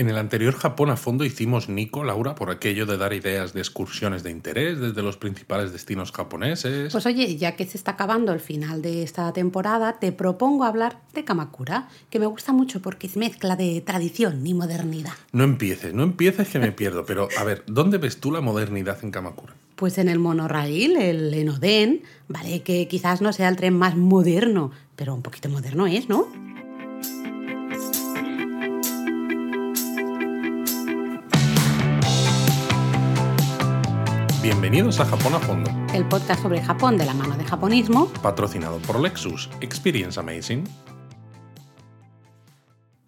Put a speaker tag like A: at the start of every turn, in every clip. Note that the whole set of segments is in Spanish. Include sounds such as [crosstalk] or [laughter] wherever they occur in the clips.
A: En el anterior Japón a fondo hicimos Nico, Laura, por aquello de dar ideas de excursiones de interés desde los principales destinos japoneses.
B: Pues oye, ya que se está acabando el final de esta temporada, te propongo hablar de Kamakura, que me gusta mucho porque es mezcla de tradición y modernidad.
A: No empieces, no empieces que me pierdo, pero a ver, ¿dónde ves tú la modernidad en Kamakura?
B: Pues en el monorail, el Enoden, vale que quizás no sea el tren más moderno, pero un poquito moderno es, ¿no?
A: Bienvenidos a Japón a Fondo,
B: El podcast sobre Japón de la mano de japonismo.
A: patrocinado por Lexus. Experience Amazing.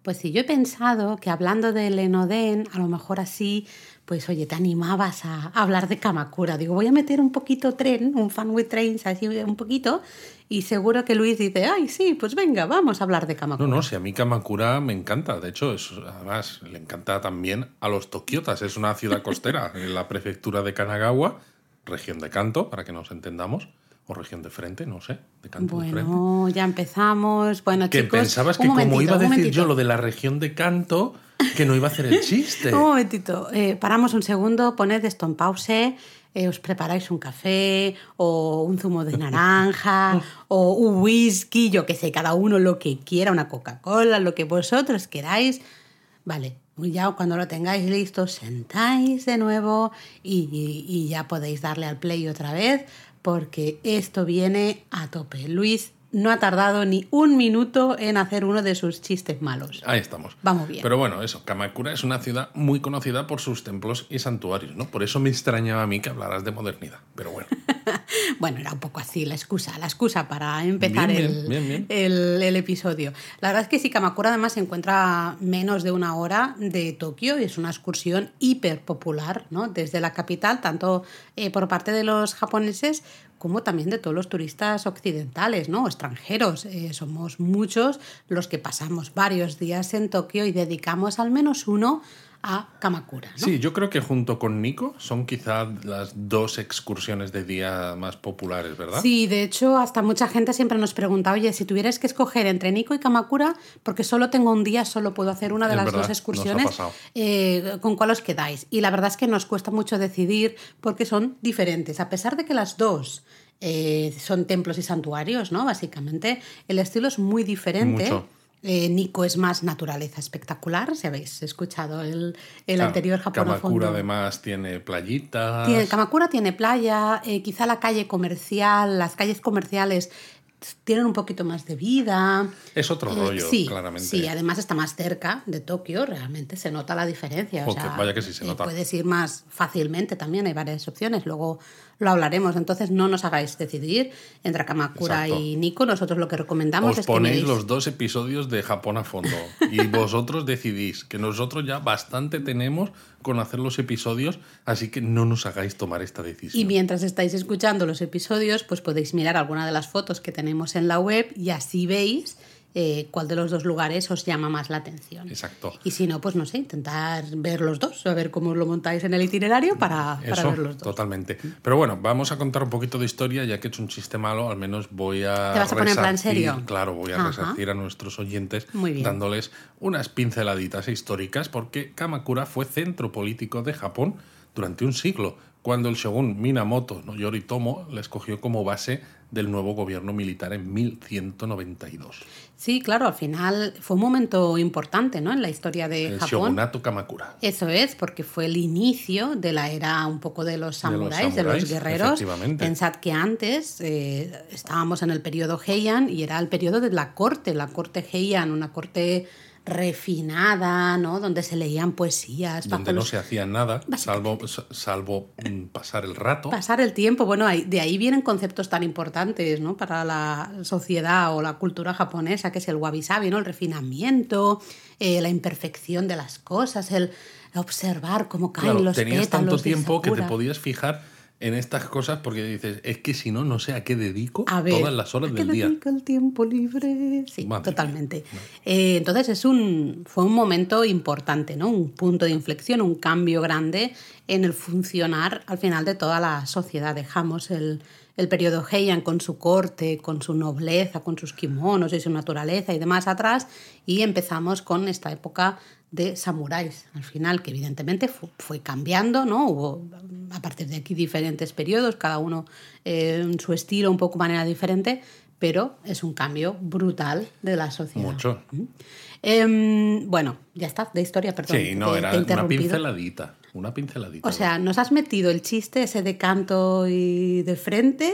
B: Pues sí, yo he pensado que hablando del Enoden, a lo mejor así, pues oye, te animabas a hablar de Kamakura. Digo, voy a meter un poquito tren, un fan with trains, así un poquito, y seguro que Luis dice, ay, sí, pues venga, vamos a hablar de Kamakura.
A: No, no, si a mí Kamakura me encanta. De hecho, es, además le encanta también a los tokiotas. Es una ciudad costera [laughs] en la prefectura de Kanagawa, región de Kanto, para que nos entendamos. O región de frente, no sé, de Kanto de frente.
B: Bueno, ya empezamos. Bueno,
A: Que
B: chicos,
A: pensabas que como iba a decir
B: momentito.
A: yo lo de la región de Kanto, que no iba a hacer el [laughs] chiste.
B: Un momentito, eh, paramos un segundo, poned esto en pause, eh, os preparáis un café o un zumo de [laughs] naranja o un whisky, yo que sé, cada uno lo que quiera, una Coca-Cola, lo que vosotros queráis. Vale, ya cuando lo tengáis listo, sentáis de nuevo y, y- y ya podéis darle al play otra vez porque esto viene a tope. Luis no ha tardado ni un minuto en hacer uno de sus chistes malos.
A: Ahí estamos.
B: Vamos bien.
A: Pero bueno, eso, Kamakura es una ciudad muy conocida por sus templos y santuarios, ¿no? Por eso me extrañaba a mí que hablaras de modernidad. Pero bueno, [laughs]
B: Bueno, era un poco así la excusa, la excusa para empezar
A: Bien,
B: el,
A: bien, bien, bien.
B: El, el episodio. La verdad es que sí, Kamakura además se encuentra a menos de una hora de Tokio y es una excursión hiper popular, ¿no? Desde la capital, tanto eh, por parte de los japoneses como también de todos los turistas occidentales, ¿no? Extranjeros. Eh, somos muchos los que pasamos varios días en Tokio y dedicamos al menos uno a Kamakura, ¿no?
A: sí, yo creo que junto con Nico son quizá las dos excursiones de día más populares, ¿verdad?
B: Sí, de hecho, hasta mucha gente siempre nos pregunta, oye, si tuvieras que escoger entre Nico y Kamakura, porque solo tengo un día, solo puedo hacer una de
A: Es
B: las
A: verdad,
B: dos excursiones, eh, ¿con cuál os quedáis? Y la verdad es que nos cuesta mucho decidir porque son diferentes. A pesar de que las dos eh, son templos y santuarios, ¿no? Básicamente, el estilo es muy diferente.
A: Mucho.
B: Eh, Nico es más naturaleza espectacular, si habéis escuchado el, el
A: Claro,
B: anterior Japón a
A: Kamakura
B: fondo.
A: además tiene playitas.
B: Tiene, Kamakura tiene playa, eh, quizá la calle comercial, las calles comerciales tienen un poquito más de vida.
A: Es otro
B: Eh,
A: rollo,
B: sí,
A: claramente.
B: Sí, además está más cerca de Tokio, realmente se nota la diferencia. o
A: Joder,
B: sea,
A: vaya que sí se
B: eh,
A: nota.
B: Puedes ir más fácilmente también, hay varias opciones, luego lo hablaremos. Entonces no nos hagáis decidir entre Kamakura
A: Exacto.
B: y Nico, nosotros lo que recomendamos
A: Os
B: es que
A: ponéis
B: miréis-
A: los dos episodios de Japón a fondo y [laughs] vosotros decidís que nosotros ya bastante tenemos con hacer los episodios, así que no nos hagáis tomar esta decisión.
B: Y mientras estáis escuchando los episodios, pues podéis mirar alguna de las fotos que tenemos en la web y así veis eh, cuál de los dos lugares os llama más la atención.
A: Exacto.
B: Y si no, pues no sé, intentar ver los dos, a ver cómo lo montáis en el itinerario para, ver los dos.
A: totalmente. Pero bueno, vamos a contar un poquito de historia, ya que he hecho un chiste malo, al menos voy a
B: ¿Te vas a poner en plan serio?
A: Claro, voy a
B: Ajá.
A: resarcir a nuestros oyentes dándoles unas pinceladitas históricas, porque Kamakura fue centro político de Japón durante un siglo, cuando el shogun Minamoto no Yoritomo la escogió como base del nuevo gobierno militar en 1192.
B: Sí, claro, al final fue un momento importante ¿no? en la historia de
A: El
B: Japón.
A: shogunato Kamakura.
B: Eso es, porque fue el inicio de la era un poco de los
A: De los
B: samuráis, de los, guerreros.
A: efectivamente.
B: Pensad que antes eh, estábamos en el periodo Heian y era el periodo de la corte, la corte Heian, una corte refinada, ¿no? Donde se leían poesías,
A: donde no
B: los-
A: se hacía nada, [laughs] salvo, salvo mm, pasar el rato.
B: pasar el tiempo. Bueno, de ahí vienen conceptos tan importantes ¿no? para la sociedad o la cultura japonesa, que es el wabi-sabi, ¿no? el refinamiento, eh, la imperfección de las cosas, el observar cómo caen
A: Claro,
B: los
A: tenías
B: pétalos
A: tanto
B: de
A: tiempo que te podías fijar en estas cosas porque dices, es que si no, no sé a qué dedico
B: A ver,
A: todas las horas
B: ¿a qué
A: del día.
B: dedica el tiempo libre? Sí,
A: Madre
B: totalmente. Eh, entonces es un, fue un momento importante, ¿no? Un punto de inflexión, un cambio grande en el funcionar al final de toda la sociedad. Dejamos el, el periodo Heian con su corte, con su nobleza, con sus kimonos y su naturaleza y demás atrás y empezamos con esta época de samuráis. Al final, que evidentemente fue cambiando, ¿no? Hubo a partir de aquí diferentes periodos, cada uno eh, en su estilo, un poco manera diferente, pero es un cambio brutal de la sociedad.
A: Mucho.
B: Em, bueno, ya está, de historia, perdón.
A: Sí, no, era una pinceladita. Una pinceladita.
B: O sea, nos has metido el chiste ese de canto y de frente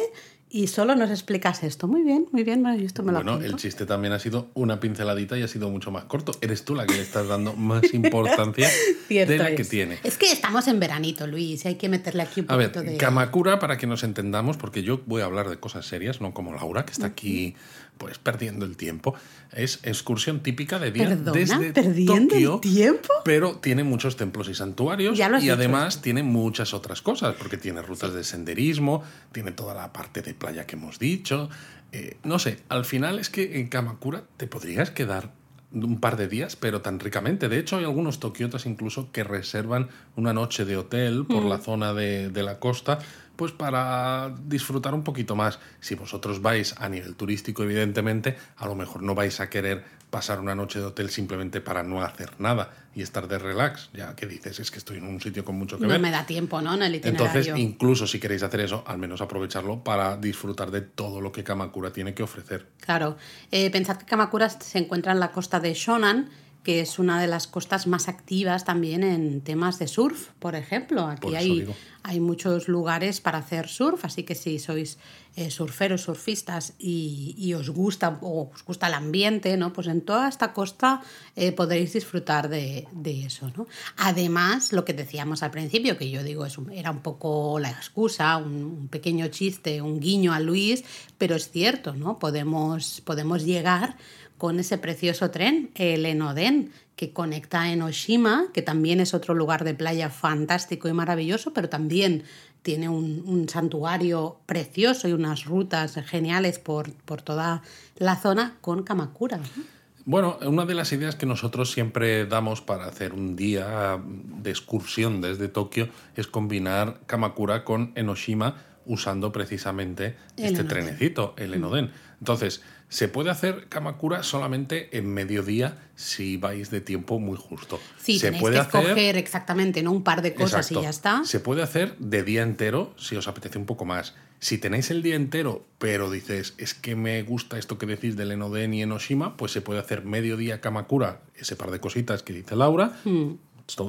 B: y solo nos explicas esto. Muy bien, muy bien, bueno, esto me lo
A: Bueno, el chiste también ha sido una pinceladita y ha sido mucho más corto. Eres tú la que le estás dando más [laughs] importancia de la que tiene.
B: Es que estamos en veranito, Luis, hay que meterle aquí un
A: poquito
B: a ver,
A: de... Kamakura, para que nos entendamos, porque yo voy a hablar de cosas serias, no como Laura, que está aquí pues perdiendo el tiempo. Es excursión típica de día desde
B: ¿Perdiendo
A: Tokio,
B: el tiempo?
A: pero tiene muchos templos y santuarios
B: Ya lo has
A: y
B: dicho.
A: además tiene muchas otras cosas, porque tiene rutas de senderismo, tiene toda la parte de playa que hemos dicho. Eh, no sé, al final es que en Kamakura te podrías quedar un par de días, pero tan ricamente. De hecho, hay algunos tokiotas incluso que reservan una noche de hotel por
B: Mm.
A: la zona de, de la costa, pues para disfrutar un poquito más. Si vosotros vais a nivel turístico, evidentemente, a lo mejor no vais a querer pasar una noche de hotel simplemente para no hacer nada y estar de relax. Ya que dices, es que estoy en un sitio con mucho que
B: No
A: ver.
B: me da tiempo, ¿no? En el.
A: Entonces, incluso si queréis hacer eso, al menos aprovecharlo para disfrutar de todo lo que Kamakura tiene que ofrecer.
B: Claro. Eh, pensad que Kamakura se encuentra en la costa de Shonan, que es una de las costas más activas también en temas de surf, por ejemplo. Aquí
A: Por
B: hay,
A: digo.
B: hay muchos lugares para hacer surf, así que si sois eh, surferos, surfistas y, y os gusta o os gusta el ambiente, ¿no? Pues en toda esta costa eh, podréis disfrutar de, de eso, ¿no? Además, lo que decíamos al principio, que yo digo, es un- era un poco la excusa, un, un pequeño chiste, un guiño a Luis, pero es cierto, ¿no? Podemos, podemos llegar con ese precioso tren, el Enoden, que conecta en Oshima, que también es otro lugar de playa fantástico y maravilloso, pero también tiene un, un santuario precioso y unas rutas geniales por, por toda la zona con Kamakura. ¿no?
A: Bueno, una de las ideas que nosotros siempre damos para hacer un día de excursión desde Tokio es combinar Kamakura con Enoshima usando precisamente
B: El
A: este
B: Enoden.
A: trenecito, el Enoden. Entonces, se puede hacer Kamakura solamente en mediodía si vais de tiempo muy justo.
B: Sí,
A: se
B: tenéis
A: puede
B: que
A: hacer
B: escoger exactamente ¿no? un par de cosas
A: Exacto.
B: y ya está.
A: Se puede hacer de día entero si os apetece un poco más. Si tenéis el día entero, pero dices, es que me gusta esto que decís del Enoden y Enoshima, pues se puede hacer mediodía Kamakura, ese par de cositas que dice Laura,
B: Hmm.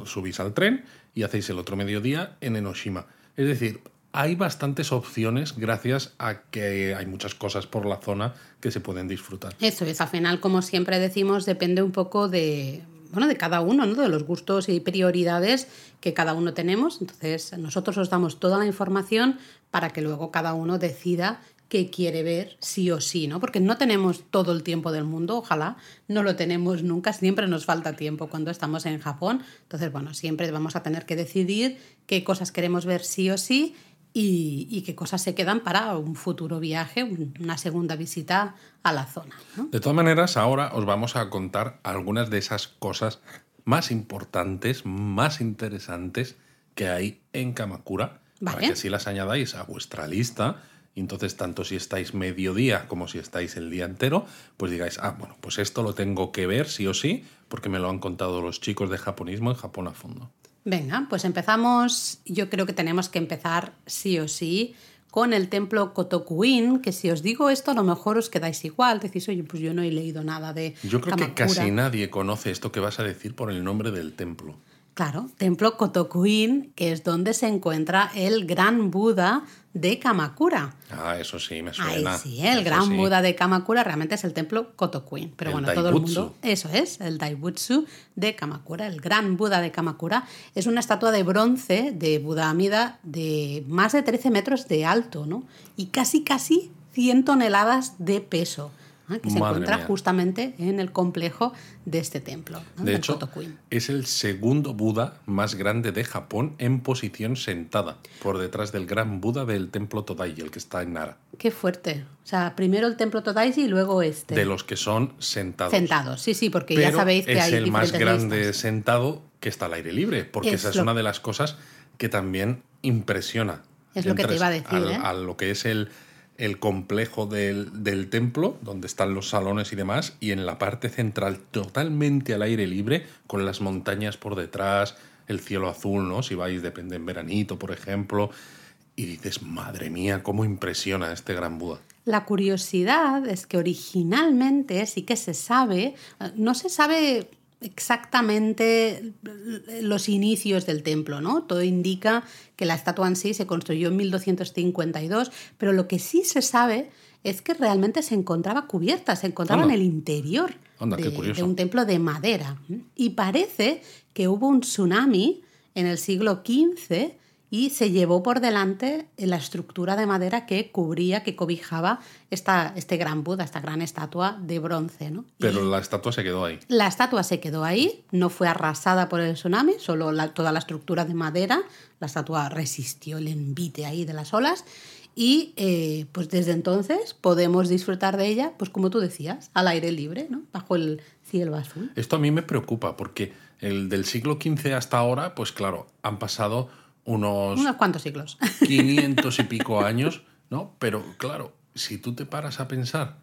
A: subís al tren y hacéis el otro mediodía en Enoshima. Es decir, hay bastantes opciones gracias a que hay muchas cosas por la zona que se pueden disfrutar.
B: Eso es, al final, como siempre decimos, depende un poco de, bueno, de cada uno, ¿no? de los gustos y prioridades que cada uno tenemos. Entonces, nosotros os damos toda la información para que luego cada uno decida qué quiere ver sí o sí, ¿no? Porque no tenemos todo el tiempo del mundo, ojalá, no lo tenemos nunca, siempre nos falta tiempo cuando estamos en Japón. Entonces, bueno, siempre vamos a tener que decidir qué cosas queremos ver sí o sí y, y qué cosas se quedan para un futuro viaje, un- una segunda visita a la zona. ¿no?
A: De todas maneras, ahora os vamos a contar algunas de esas cosas más importantes, más interesantes que hay en Kamakura, para
B: Vale.
A: que así las añadáis a vuestra lista. Y entonces, tanto si estáis mediodía como si estáis el día entero, pues digáis, ah, bueno, pues esto lo tengo que ver sí o sí, porque me lo han contado los chicos de japonismo en Japón a fondo.
B: Venga, pues empezamos. Yo creo que tenemos que empezar sí o sí con el templo Kotokuin, que si os digo esto a lo mejor os quedáis igual, decís, oye, pues yo no he leído nada de
A: Yo creo que
B: Kamakura".
A: casi nadie conoce esto que vas a decir por el nombre del templo.
B: Claro, templo Kotokuin, que es donde se encuentra el gran Buda de Kamakura.
A: Ah, eso sí, me
B: Ahí
A: suena.
B: sí, ¿eh? el
A: Eso
B: gran
A: sí.
B: Buda de Kamakura realmente es el templo Kotokuin. Pero
A: El
B: bueno, todo el mundo. Eso es, el Daibutsu de Kamakura, el gran Buda de Kamakura. Es una estatua de bronce de Buda Amida de más de 13 metros de alto, ¿no? Y casi, casi 100 toneladas de peso. ¿Eh? Que se encuentra
A: mía.
B: justamente en el complejo de este templo, ¿no?
A: De hecho, es el segundo Buda más grande de Japón en posición sentada, por detrás del gran Buda del templo Todai, el que está en Nara,
B: Qué fuerte. O sea, primero el templo Todaishi y luego este.
A: de los que son sentados.
B: Sentados, sí, sí, porque
A: Pero
B: ya sabéis que
A: es
B: hay
A: el más grande
B: listas.
A: sentado que está al aire libre, porque
B: Es
A: esa es
B: lo-
A: una de las cosas que también impresiona.
B: Es lo que te iba a decir,
A: al-
B: ¿eh?
A: a lo que es el, el complejo del, del templo, donde están los salones y demás, y en la parte central, totalmente al aire libre, con las montañas por detrás, el cielo azul, ¿no? Si vais, depende en veranito, por ejemplo, y dices, madre mía, cómo impresiona este gran Buda.
B: La curiosidad es que originalmente sí que se sabe, no se sabe exactamente los inicios del templo, ¿no? Todo indica que la estatua en sí se construyó en 1252, pero lo que sí se sabe es que realmente se encontraba cubierta, se encontraba en el interior de, un templo de madera. Y parece que hubo un tsunami en el siglo XV y se llevó por delante la estructura de madera que cubría, que cobijaba esta, este gran Buda, esta gran estatua de bronce. ¿no?
A: Pero la estatua se quedó ahí.
B: La estatua se quedó ahí, no fue arrasada por el tsunami, solo toda la estructura de madera, la estatua resistió el envite ahí de las olas y eh, pues desde entonces podemos disfrutar de ella, pues como tú decías, al aire libre, ¿no? bajo el cielo azul.
A: Esto a mí me preocupa porque el del siglo XV hasta ahora, pues claro, han pasado unos...
B: Unos cuantos siglos. [laughs]
A: 500 y pico años, ¿no? Pero claro, si tú te paras a pensar,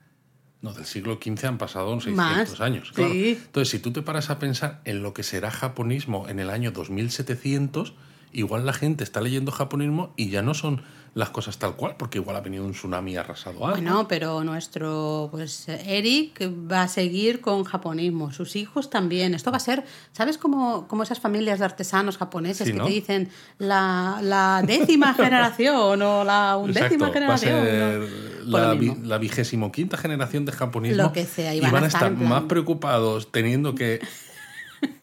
A: no, del siglo XV han pasado 600 años, claro. Entonces, si tú te paras a pensar en lo que será japonismo en el año 2700, igual la gente está leyendo japonismo y ya no son las cosas tal cual, porque igual ha venido un tsunami y arrasado algo.
B: Bueno, pero nuestro, pues Eric va a seguir con japonismo, sus hijos también. Esto va a ser, ¿sabes cómo, cómo esas familias de artesanos japoneses que te dicen la, décima [laughs] generación o la undécima generación?
A: Va a ser la, vigésimo quinta generación de japonismo. Lo que sea, y van, a estar, más preocupados teniendo que [laughs]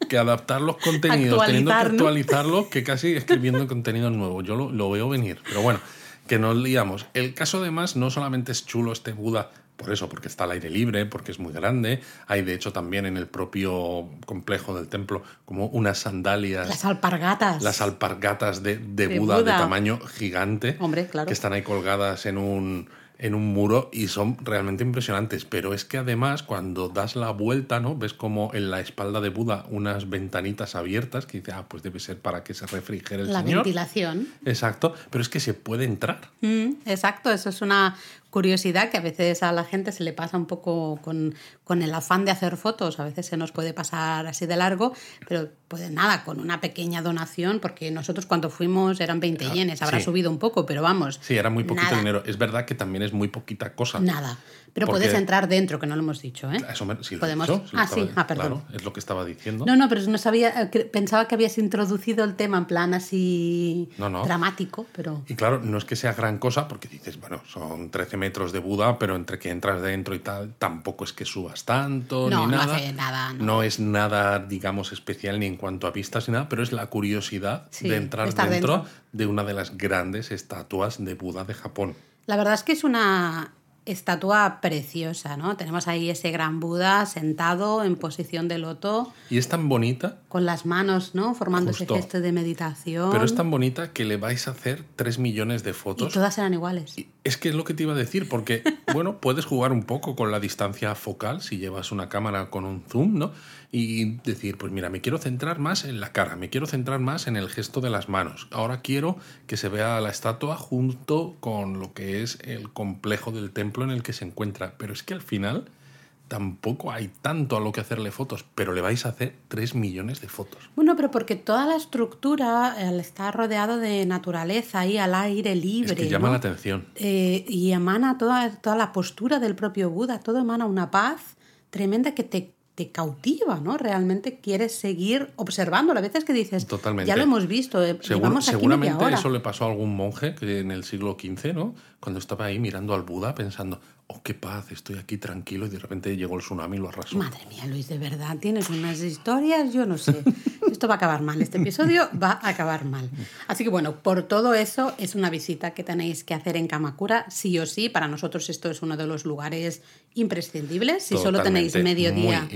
A: que adaptar los contenidos, teniendo que actualizarlos, que casi [laughs] escribiendo contenido nuevo. Yo lo, lo, veo venir. Pero bueno, que nos liamos. El caso además no solamente es chulo este Buda, por eso, porque está al aire libre, porque es muy grande. Hay de hecho también en el propio complejo del templo como unas sandalias.
B: Las alpargatas.
A: Las alpargatas de, de, Buda, de tamaño gigante.
B: Hombre, claro.
A: Que están ahí colgadas en un en un muro y son realmente impresionantes. Pero es que además cuando das la vuelta, ¿no? Ves como en la espalda de Buda unas ventanitas abiertas que dice, ah, pues debe ser para que se refrigere el
B: la
A: señor.
B: Ventilación.
A: Exacto, pero es que se puede entrar.
B: Mm, exacto, eso es una curiosidad que a veces a la gente se le pasa un poco con, con, el afán de hacer fotos, a veces se nos puede pasar así de largo, pero pues nada, con una pequeña donación, porque nosotros cuando fuimos eran 20 ah, yenes, habrá subido un poco, pero vamos.
A: Sí, era muy poquito dinero. Es verdad que también es muy poquita cosa.
B: Nada. Pero puedes entrar dentro, que no lo hemos dicho, ¿eh?
A: Eso sí,
B: Podemos... ah, sí, ah, perdón.
A: Claro, es lo que estaba diciendo.
B: No, no, pero no sabía, eh, pensaba que habías introducido el tema en plan así dramático, pero...
A: Y claro, no es que sea gran cosa, porque dices, bueno, son 13 metros de Buda, pero entre que entras dentro y tal, tampoco es que subas tanto,
B: no,
A: ni
B: no
A: nada.
B: Hace nada no.
A: no. es nada, digamos, especial ni en cuanto a vistas ni nada, pero es la curiosidad de entrar dentro de una de las grandes estatuas de Buda de Japón.
B: La verdad es que es una estatua preciosa, ¿no? Tenemos ahí ese gran Buda sentado en posición de loto.
A: Y es tan bonita.
B: Con las manos, ¿no? Formando ese gesto de meditación.
A: Pero es tan bonita que le vais a hacer tres millones de fotos.
B: Y todas eran iguales.
A: es que es lo que te iba a decir, porque, [laughs] bueno, puedes jugar un poco con la distancia focal si llevas una cámara con un zoom, ¿no? Y decir, pues mira, me quiero centrar más en la cara, me quiero centrar más en el gesto de las manos. Ahora quiero que se vea la estatua junto con lo que es el complejo del templo en el que se encuentra. Pero es que al final tampoco hay tanto a lo que hacerle fotos, pero le vais a hacer 3 millones de fotos.
B: Bueno, pero porque toda la estructura está rodeado de naturaleza y al aire libre. Es
A: que llama la atención.
B: Eh, y emana toda, toda la postura del propio Buda, todo emana una paz tremenda que te te cautiva, ¿no? Realmente quieres seguir observando. A veces que dices, Totalmente. ya lo hemos visto, eh,
A: seguramente eso le pasó a algún monje que en el siglo XV, ¿no? Cuando estaba ahí mirando al Buda pensando, oh, qué paz, estoy aquí tranquilo y de repente llegó el tsunami y lo arrasó.
B: Madre mía, Luis, de verdad, tienes unas historias, yo no sé. [laughs] Esto va a acabar mal, este episodio va a acabar mal. Así que bueno, por todo eso es una visita que tenéis que hacer en Kamakura, sí o sí. Para nosotros esto es uno de los lugares imprescindibles. Si solo tenéis medio día,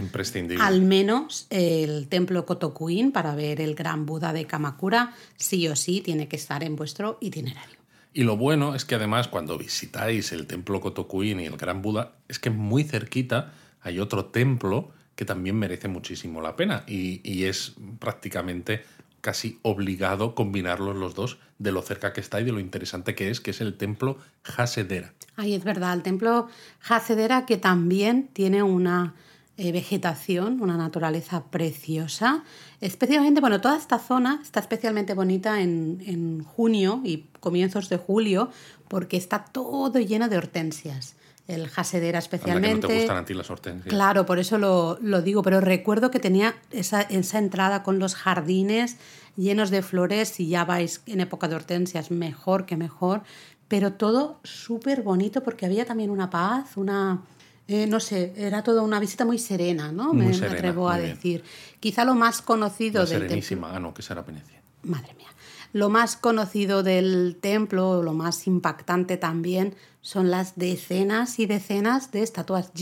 B: al menos el templo Kotokuin para ver el gran Buda de Kamakura, sí o sí tiene que estar en vuestro itinerario.
A: Y lo bueno es que además cuando visitáis el templo Kotokuin y el Gran Buda, es que muy cerquita hay otro templo que también merece muchísimo la pena y, es prácticamente casi obligado combinarlos los dos de lo cerca que está y de lo interesante que es, que es el templo Hasedera.
B: Ay, es verdad, el templo Hasedera que también tiene una eh, vegetación, una naturaleza preciosa. Especialmente, bueno, toda esta zona está especialmente bonita en, en junio y comienzos de julio porque está todo lleno de hortensias el Hasedera especialmente.
A: Anda que no te gustan a ti las hortensias.
B: Claro, por eso lo, lo, digo, pero recuerdo que tenía esa, esa entrada con los jardines llenos de flores, si ya vais en época de hortensias, mejor que mejor, pero todo súper bonito porque había también una paz, una... Eh, no sé, era toda una visita muy serena, ¿no?
A: Muy
B: me,
A: serena,
B: me atrevo a
A: bien.
B: decir. Quizá lo más conocido
A: La
B: del templo-
A: serenísima. Ah, no, que será Venecia.
B: Madre mía. Lo más conocido del templo, lo más impactante también, son las decenas y decenas de estatuas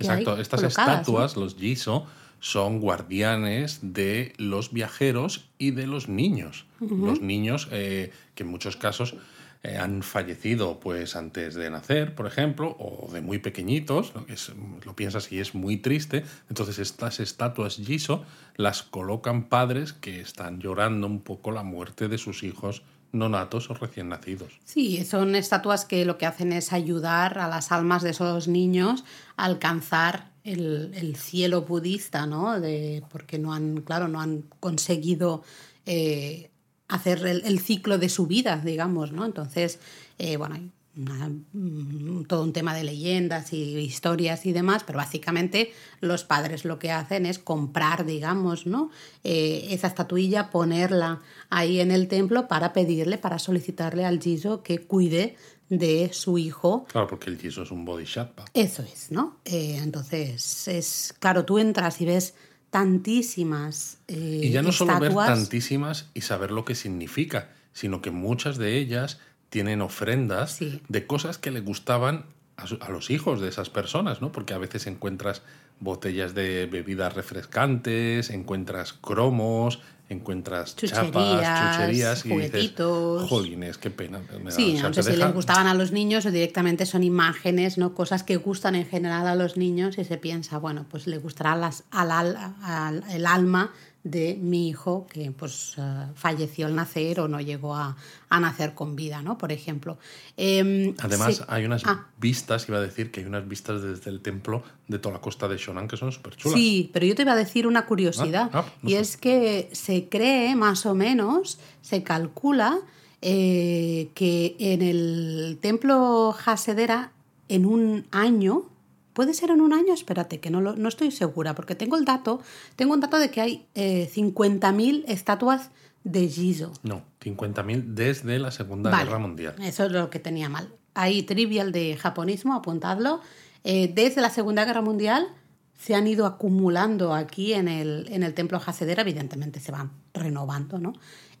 B: hay
A: Exacto, estas estatuas, los Giso, son guardianes de los viajeros y de los niños. Los niños eh, que en muchos casos eh, han fallecido pues antes de nacer, por ejemplo, o de muy pequeñitos, lo, que es- lo piensas y es muy triste. Entonces estas estatuas Giso las colocan padres que están llorando un poco la muerte de sus hijos no natos o recién nacidos.
B: Sí, son estatuas que lo que hacen es ayudar a las almas de esos niños a alcanzar el, el cielo budista, ¿no? De, porque no han, claro, no han conseguido eh, hacer el, el ciclo de su vida, digamos, ¿no? Entonces, eh, bueno, hay mm, todo un tema de leyendas y historias y demás, pero básicamente los padres lo que hacen es comprar, digamos, ¿no? Eh, esa estatuilla, ponerla ahí en el templo para pedirle, para solicitarle al Jizo que cuide de su hijo.
A: Claro, porque el Giso es un bodhisattva.
B: Eso es, ¿no? Eh, entonces, es claro, tú entras y ves tantísimas eh,
A: Y ya no solo ver tantísimas y saber lo que significa, sino que muchas de ellas tienen ofrendas
B: Sí.
A: de cosas que le gustaban a, su- a los hijos de esas personas, ¿no? Porque a veces encuentras botellas de bebidas refrescantes, encuentras cromos, encuentras chapas,
B: Chucherías,
A: chucherías y dices,
B: juguetitos.
A: jolines, qué pena. me da".
B: Sí,
A: O sea,
B: no sé si
A: deja-
B: les gustaban a los niños o directamente son imágenes, ¿no? Cosas que gustan en general a los niños y se piensa, bueno, pues le gustará las, al, al- al- el alma de mi hijo que pues eh, falleció al nacer o no llegó a, a nacer con vida, ¿no? Por ejemplo. Em,
A: Además,
B: sí-
A: hay unas
B: Ah.
A: vistas, iba a decir que hay unas vistas desde el templo de toda la costa de Shonan que son súper chulas.
B: Sí, pero yo te iba a decir una curiosidad.
A: Ah, ah, no
B: y
A: sé.
B: es que se cree, más o menos, se calcula eh, que en el templo Hasedera, en un año, puede ser en un año, espérate, que no, lo- no estoy segura, porque tengo el dato, tengo un dato de que hay eh, 50.000 estatuas de Gizo.
A: No, 50.000 desde la Segunda
B: Vale,
A: Guerra Mundial.
B: Eso es lo que tenía mal. Ahí, trivial de japonismo, apuntadlo. Eh, desde la Segunda Guerra Mundial se han ido acumulando aquí en el, en el templo Hasedera, evidentemente se van renovando, ¿no?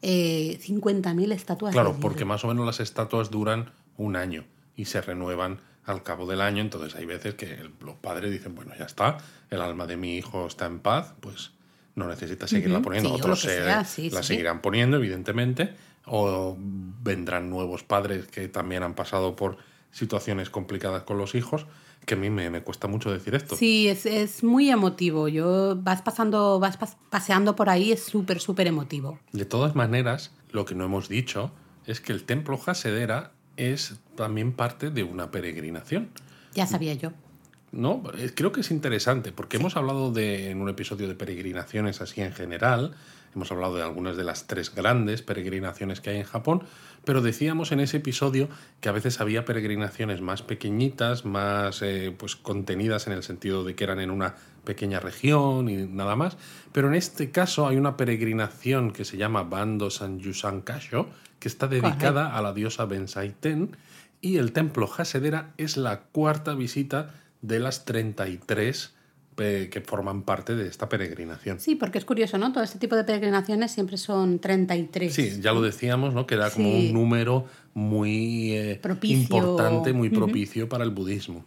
B: Eh, 50.000 estatuas.
A: Claro,
B: de
A: porque más o menos las estatuas duran un año y se renuevan al cabo del año. Entonces hay veces que el- los padres dicen, bueno, ya está, el alma de mi hijo está en paz, pues no necesita seguirla poniendo.
B: sí,
A: Otros se-
B: sí,
A: la
B: sí.
A: seguirán poniendo, evidentemente, o vendrán nuevos padres que también han pasado por situaciones complicadas con los hijos, que a mí me, me cuesta mucho decir esto.
B: Sí, es, es muy emotivo. Yo vas pasando, vas pas- paseando por ahí, es súper, súper emotivo.
A: De todas maneras, lo que no hemos dicho es que el templo Hasedera es también parte de una peregrinación.
B: Ya sabía yo.
A: No, Eh, creo que es interesante porque hemos hablado de, en un episodio de peregrinaciones así en general, hemos hablado de algunas de las tres grandes peregrinaciones que hay en Japón, pero decíamos en ese episodio que a veces había peregrinaciones más pequeñitas, más eh, pues contenidas en el sentido de que eran en una pequeña región y nada más, pero en este caso hay una peregrinación que se llama Bando Sanjusan Kasho, que está dedicada a la diosa Bensaiten y el templo Hasedera es la cuarta visita de las 33 eh, que forman parte de esta peregrinación.
B: Sí, porque es curioso, ¿no? Todo este tipo de peregrinaciones siempre son 33.
A: Sí, ya lo decíamos, ¿no? Que era como
B: Sí.
A: un número muy eh, importante, muy propicio para el budismo.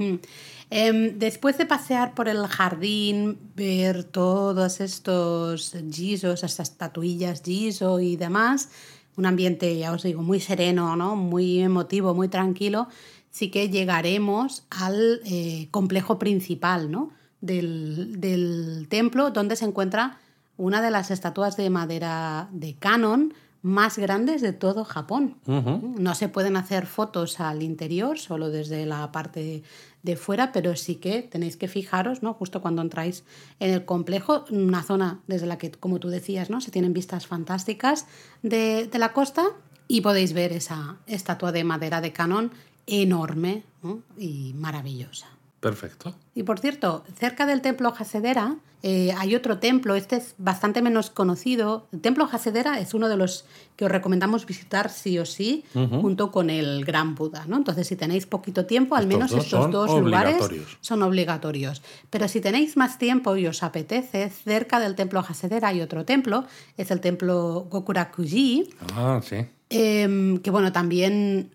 B: Em, después de pasear por el jardín, ver todos estos gisos, estas estatuillas giso y demás, un ambiente, ya os digo, muy sereno, ¿no? muy emotivo, muy tranquilo, sí que llegaremos al eh, complejo principal ¿no? del, del templo, donde se encuentra una de las estatuas de madera de canon más grandes de todo Japón. No se pueden hacer fotos al interior, solo desde la parte de fuera, pero sí que tenéis que fijaros, ¿no? Justo cuando entráis en el complejo, una zona desde la que, como tú decías, ¿no? Se tienen vistas fantásticas de, de la costa y podéis ver esa estatua de madera de canon enorme y maravillosa.
A: Perfecto.
B: Y por cierto, cerca del templo Hasedera eh, hay otro templo, este es bastante menos conocido. El templo Hasedera es uno de los que os recomendamos visitar sí o sí, junto con el Gran Buda. ¿no? Entonces, si tenéis poquito tiempo, al menos estos dos lugares son obligatorios. Pero si tenéis más tiempo y os apetece, cerca del templo Hasedera hay otro templo, es el templo Gokurakuji.
A: Ah, sí.
B: Em, que bueno, también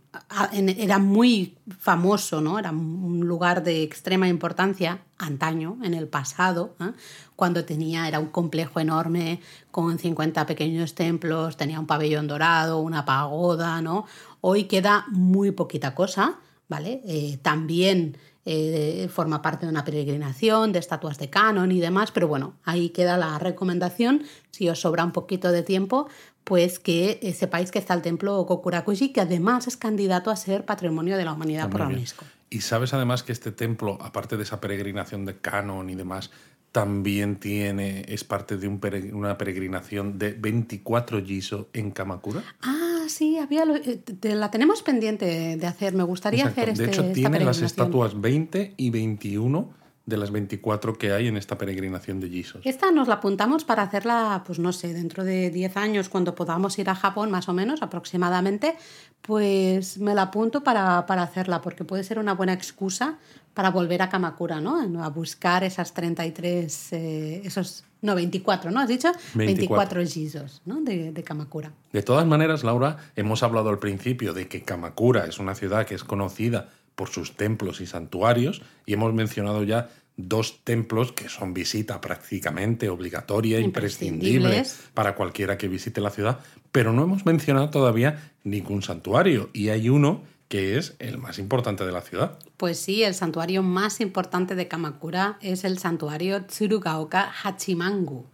B: era muy famoso, ¿no? Era un lugar de extrema importancia antaño, en el pasado, ¿eh? cuando tenía, era un complejo enorme con 50 pequeños templos, tenía un pabellón dorado, una pagoda, ¿no? Hoy queda muy poquita cosa, ¿vale? Eh, también eh, forma parte de una peregrinación de estatuas de canon y demás, pero bueno, ahí queda la recomendación, si os sobra un poquito de tiempo, pues que eh, sepáis que está el templo Kokurakuji, que además es candidato a ser Patrimonio de la Humanidad por la UNESCO.
A: Y sabes además que este templo, aparte de esa peregrinación de canon y demás, también tiene, es parte de un una peregrinación de 24 Jiso en Kamakura.
B: Ah, sí, había eh, la tenemos pendiente de hacer. Me gustaría hacer este.
A: De hecho, tiene las estatuas 20 y 21 de las 24 que hay en esta peregrinación de Jesus.
B: Esta nos la apuntamos para hacerla, pues no sé, dentro de 10 años, cuando podamos ir a Japón, más o menos, aproximadamente, pues me la apunto para, hacerla, porque puede ser una buena excusa para volver a Kamakura, ¿no? A buscar esas 33, eh, esos, no, 24, ¿no? ¿Has dicho? 24, 24 ¿no? De, de Kamakura.
A: De todas maneras, Laura, hemos hablado al principio de que Kamakura es una ciudad que es conocida por sus templos y santuarios, y hemos mencionado ya dos templos que son visita prácticamente obligatoria, imprescindible para cualquiera que visite la ciudad, pero no hemos mencionado todavía ningún santuario, y hay uno que es el más importante de la ciudad.
B: Pues sí, el santuario más importante de Kamakura es el santuario Tsurugaoka Hachimangu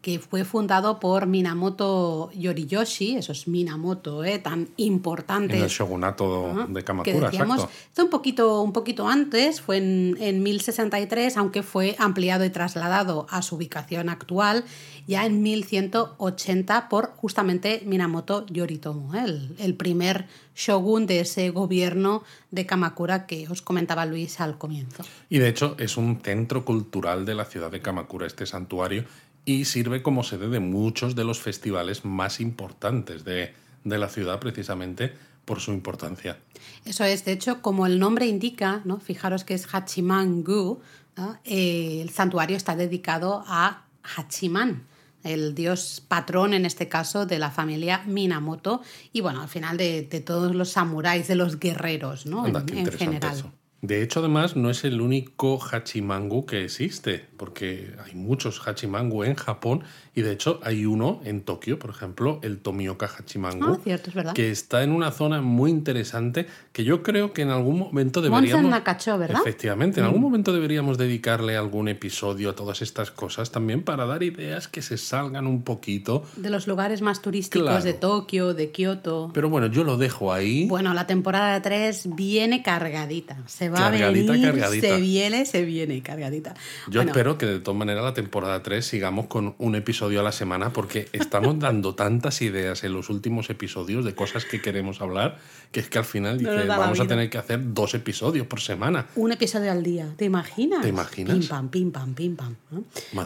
B: que fue fundado por Minamoto Yoriyoshi, esos Minamoto ¿eh? tan importantes. En
A: el shogunato de Kamakura, exacto.
B: Esto un poquito, un poquito antes, fue en, en 1063, aunque fue ampliado y trasladado a su ubicación actual ya en 1180 por justamente Minamoto Yoritomo, ¿eh? el, el primer shogun de ese gobierno de Kamakura que os comentaba Luis al comienzo.
A: Y de hecho es un centro cultural de la ciudad de Kamakura, este santuario, y sirve como sede de muchos de los festivales más importantes de, la ciudad precisamente por su importancia.
B: Eso es, de hecho, como el nombre indica, ¿no? fijaros que es Hachiman-gu, eh, el santuario está dedicado a Hachiman, el dios patrón en este caso de la familia Minamoto y bueno, al final de, todos los samuráis, de los guerreros ¿no? en, general.
A: De hecho, además, no es el único hachimangu que existe, porque hay muchos hachimangu en Japón y de hecho hay uno en Tokio, por ejemplo, el Tomioka Hachimangu,
B: ah,
A: que está en una zona muy interesante que yo creo que en algún momento deberíamos...
B: Nakacho, ¿verdad?
A: Efectivamente, en algún mm. momento deberíamos dedicarle algún episodio a todas estas cosas también para dar ideas que se salgan un poquito...
B: De los lugares más turísticos de Tokio, de Kioto.
A: Pero bueno, yo lo dejo ahí.
B: Bueno, la temporada 3 viene cargadita. Se va a venir, cargadita. se viene, se viene cargadita.
A: Yo espero que de todas maneras la temporada 3 sigamos con un episodio a la semana porque estamos dando tantas ideas en los últimos episodios de cosas que queremos hablar que es que al final dice, vamos a tener que hacer dos episodios por semana.
B: Un episodio al día, ¿te imaginas?
A: ¿Te imaginas?
B: Pim pam, pim pam, pim pam.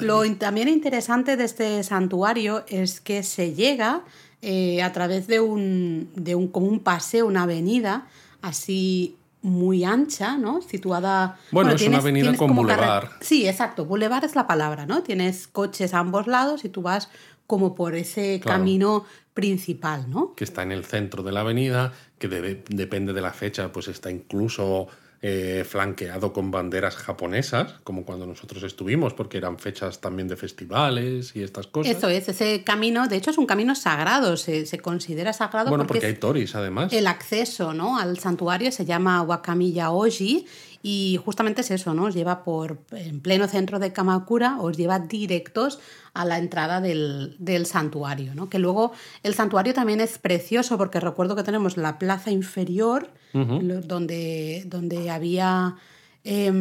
B: Lo también interesante de este santuario es que se llega eh, a través de un, de un, como un paseo, una avenida, así muy ancha, ¿no? Situada...
A: Bueno, es una avenida con bulevar.
B: Sí, exacto. Bulevar es la palabra, ¿no? Tienes coches a ambos lados y tú vas como por ese camino principal, ¿no?
A: Que está en el centro de la avenida, que depende de la fecha, pues está incluso eh, flanqueado con banderas japonesas, como cuando nosotros estuvimos, porque eran fechas también de festivales y estas cosas.
B: Eso es, ese camino, de hecho es un camino sagrado, se, se considera sagrado
A: bueno,
B: porque,
A: porque, hay toris además.
B: El acceso ¿no? al santuario se llama Wakamiya Oji y justamente es eso, ¿no? Os lleva por en pleno centro de Kamakura, os lleva directos a la entrada del, del, santuario, ¿no? Que luego el santuario también es precioso porque recuerdo que tenemos la plaza inferior uh -huh. donde, donde había eh,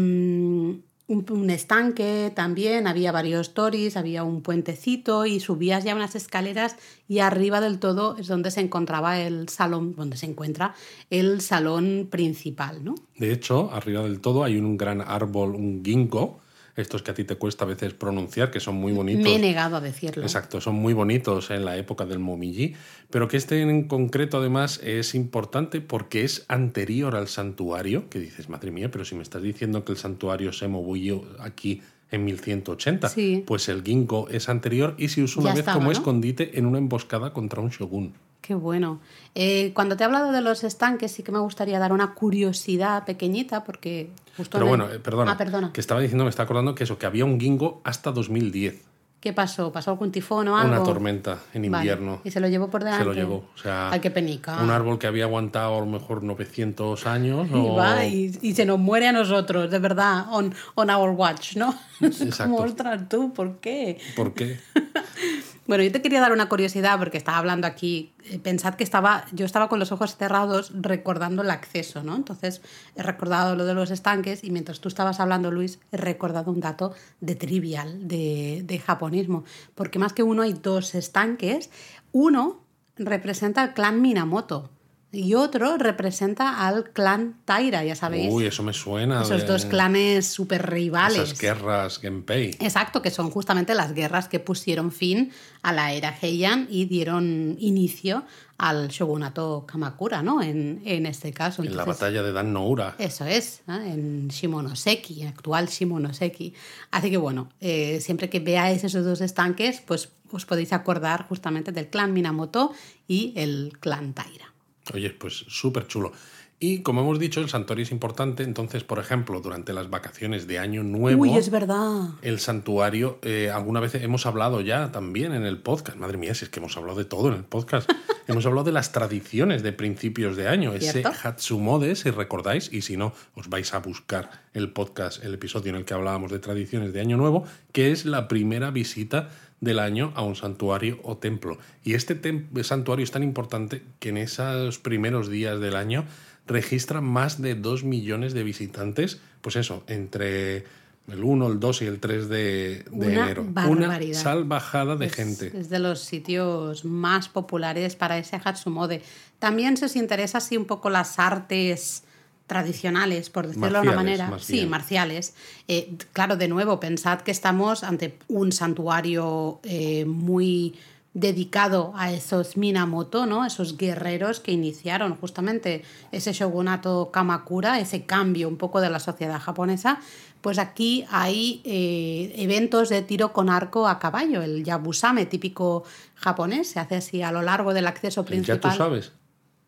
B: un, estanque también, había varios toris, había un puentecito y subías ya unas escaleras y arriba del todo es donde se encontraba el salón, donde se encuentra el salón principal, ¿no?
A: De hecho, arriba del todo hay un gran árbol, un ginkgo, estos que a ti te cuesta a veces pronunciar, que son muy bonitos.
B: Me he negado a decirlo.
A: Exacto, son muy bonitos en la época del Momiji, pero que este en concreto además es importante porque es anterior al santuario, que dices, madre mía, pero si me estás diciendo que el santuario se movió aquí en 1180,
B: sí.
A: pues el ginkgo es anterior y se usó una
B: Ya
A: vez
B: estaba,
A: como
B: ¿no?
A: escondite en una emboscada contra un shogun.
B: Qué bueno. Eh, cuando te he hablado de los estanques, sí que me gustaría dar una curiosidad pequeñita, porque justo.
A: Pero
B: en el-
A: bueno, eh, perdona,
B: Ah, perdona.
A: que estaba diciendo, me está acordando que eso, que había un ginkgo hasta 2010,
B: ¿Qué pasó? ¿Pasó algún tifón o algo?
A: una tormenta en
B: Vale.
A: invierno.
B: Y se lo llevó por delante.
A: Se lo llevó. O sea,
B: Ay, qué penica.
A: un árbol que había aguantado a lo mejor 900 años.
B: Y,
A: o-
B: va, y, y se nos muere a nosotros, de verdad, on, on our watch, ¿no?
A: Exacto. [laughs]
B: Como, ostras, tú, ¿por qué?
A: ¿Por qué? [laughs]
B: Bueno, yo te quería dar una curiosidad porque estaba hablando aquí. eh, Pensad que estaba, yo estaba con los ojos cerrados recordando el acceso, ¿no? Entonces he recordado lo de los estanques y mientras tú estabas hablando, Luis, he recordado un dato de trivial, de, de japonismo. Porque más que uno hay dos estanques. Uno representa al clan Minamoto y otro representa al clan Taira, ya sabéis.
A: Uy, eso me suena.
B: esos
A: de-
B: dos clanes súper rivales.
A: Esas guerras Genpei.
B: Exacto, que son justamente las guerras que pusieron fin a la era Heian y dieron inicio al shogunato Kamakura, ¿no? En, en este caso.
A: En la batalla de Dan Noura.
B: Eso es, ¿eh? en Shimonoseki, actual Shimonoseki. Así que bueno, eh, siempre que veáis esos dos estanques, pues os podéis acordar justamente del clan Minamoto y el clan Taira.
A: Oye, pues súper chulo. Y como hemos dicho, el santuario es importante. Entonces, por ejemplo, durante las vacaciones de Año Nuevo.
B: Uy, es verdad.
A: El santuario, eh, alguna vez hemos hablado ya también en el podcast. Madre mía, si es que hemos hablado de todo en el podcast. [laughs] hemos hablado de las tradiciones de principios de año. Ese
B: ¿Cierto?
A: Hatsumode, si recordáis, y si no, os vais a buscar el podcast, el episodio en el que hablábamos de tradiciones de Año Nuevo, que es la primera visita del año a un santuario o templo. Y este tem- santuario es tan importante que en esos primeros días del año registra más de 2 millones de visitantes, pues eso, entre el 1, el 2 y el 3 de, de
B: Una
A: enero. Una salvajada de
B: Es-
A: gente.
B: Es de los sitios más populares para ese Hatsumode. También si os interesa así un poco las artes tradicionales, por decirlo de una manera. sí, marciales. Eh, claro, de nuevo, pensad que estamos ante un santuario eh, muy dedicado a esos Minamoto, ¿no? Esos guerreros que iniciaron justamente ese shogunato Kamakura, ese cambio un poco de la sociedad japonesa, pues aquí hay eh, eventos de tiro con arco a caballo, el yabusame típico japonés, se hace así a lo largo del acceso
A: Ya
B: principal.
A: tú sabes.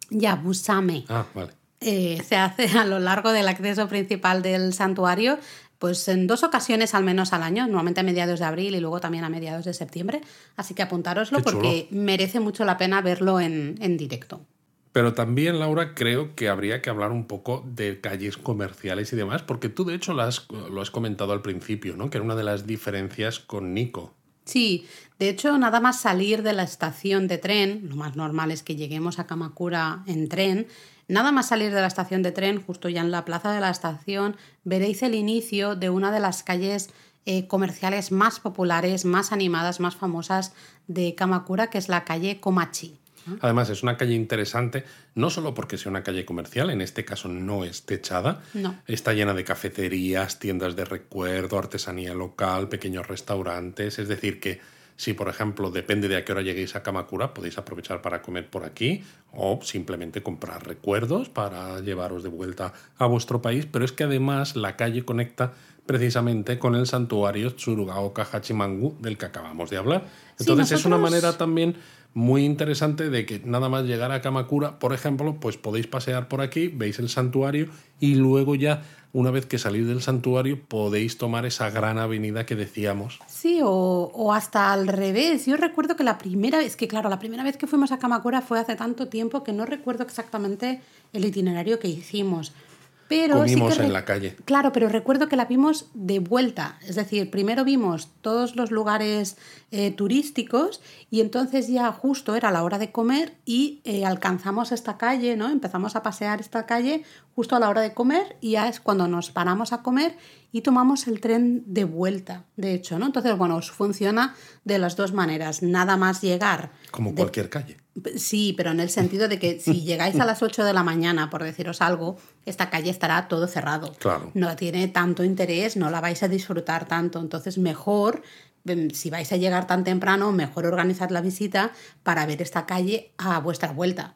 B: Yabusame
A: Ah, vale.
B: Eh, se hace a lo largo del acceso principal del santuario, pues en dos ocasiones al menos al año, normalmente a mediados de abril y luego también a mediados de septiembre. Así que apuntároslo porque merece mucho la pena verlo en, en directo.
A: Pero también, Laura, creo que habría que hablar un poco de calles comerciales y demás, porque tú, de hecho, lo has, lo has comentado al principio, ¿no? Que era una de las diferencias con Nico.
B: Sí, de hecho, nada más salir de la estación de tren, lo más normal es que lleguemos a Kamakura en tren, nada más salir de la estación de tren, justo ya en la plaza de la estación, veréis el inicio de una de las calles eh, comerciales más populares, más animadas, más famosas de Kamakura, que es la calle Komachi.
A: Además, es una calle interesante, no solo porque sea una calle comercial, en este caso no es techada,
B: No.
A: está llena de cafeterías, tiendas de recuerdo, artesanía local, pequeños restaurantes, es decir, que si, por ejemplo, depende de a qué hora lleguéis a Kamakura, podéis aprovechar para comer por aquí o simplemente comprar recuerdos para llevaros de vuelta a vuestro país, pero es que además la calle conecta precisamente con el santuario Tsurugaoka Hachimangu del que acabamos de hablar. Entonces es una manera también muy interesante de que nada más llegar a Kamakura, por ejemplo, pues podéis pasear por aquí, veis el santuario y luego ya, una vez que salís del santuario, podéis tomar esa gran avenida que decíamos.
B: Sí, o, o hasta al revés. Yo recuerdo que la primera vez, que claro, la primera vez que fuimos a Kamakura fue hace tanto tiempo que no recuerdo exactamente el itinerario que hicimos. Pero sí
A: Comimos
B: que
A: en la calle.
B: Claro, pero recuerdo que la vimos de vuelta. Es decir, primero vimos todos los lugares eh, turísticos y entonces ya justo era la hora de comer y eh, alcanzamos esta calle, ¿no? Empezamos a pasear esta calle justo a la hora de comer y ya es cuando nos paramos a comer y tomamos el tren de vuelta, de hecho, ¿no? Entonces, bueno, funciona de las dos maneras. Nada más llegar.
A: Como
B: de-
A: cualquier calle.
B: Sí, pero en el sentido de que si [laughs] llegáis a las 8 de la mañana, por deciros algo, esta calle estará todo cerrado.
A: Claro.
B: No tiene tanto interés, no la vais a disfrutar tanto. Entonces, mejor, em, si vais a llegar tan temprano, mejor organizar la visita para ver esta calle a vuestra vuelta.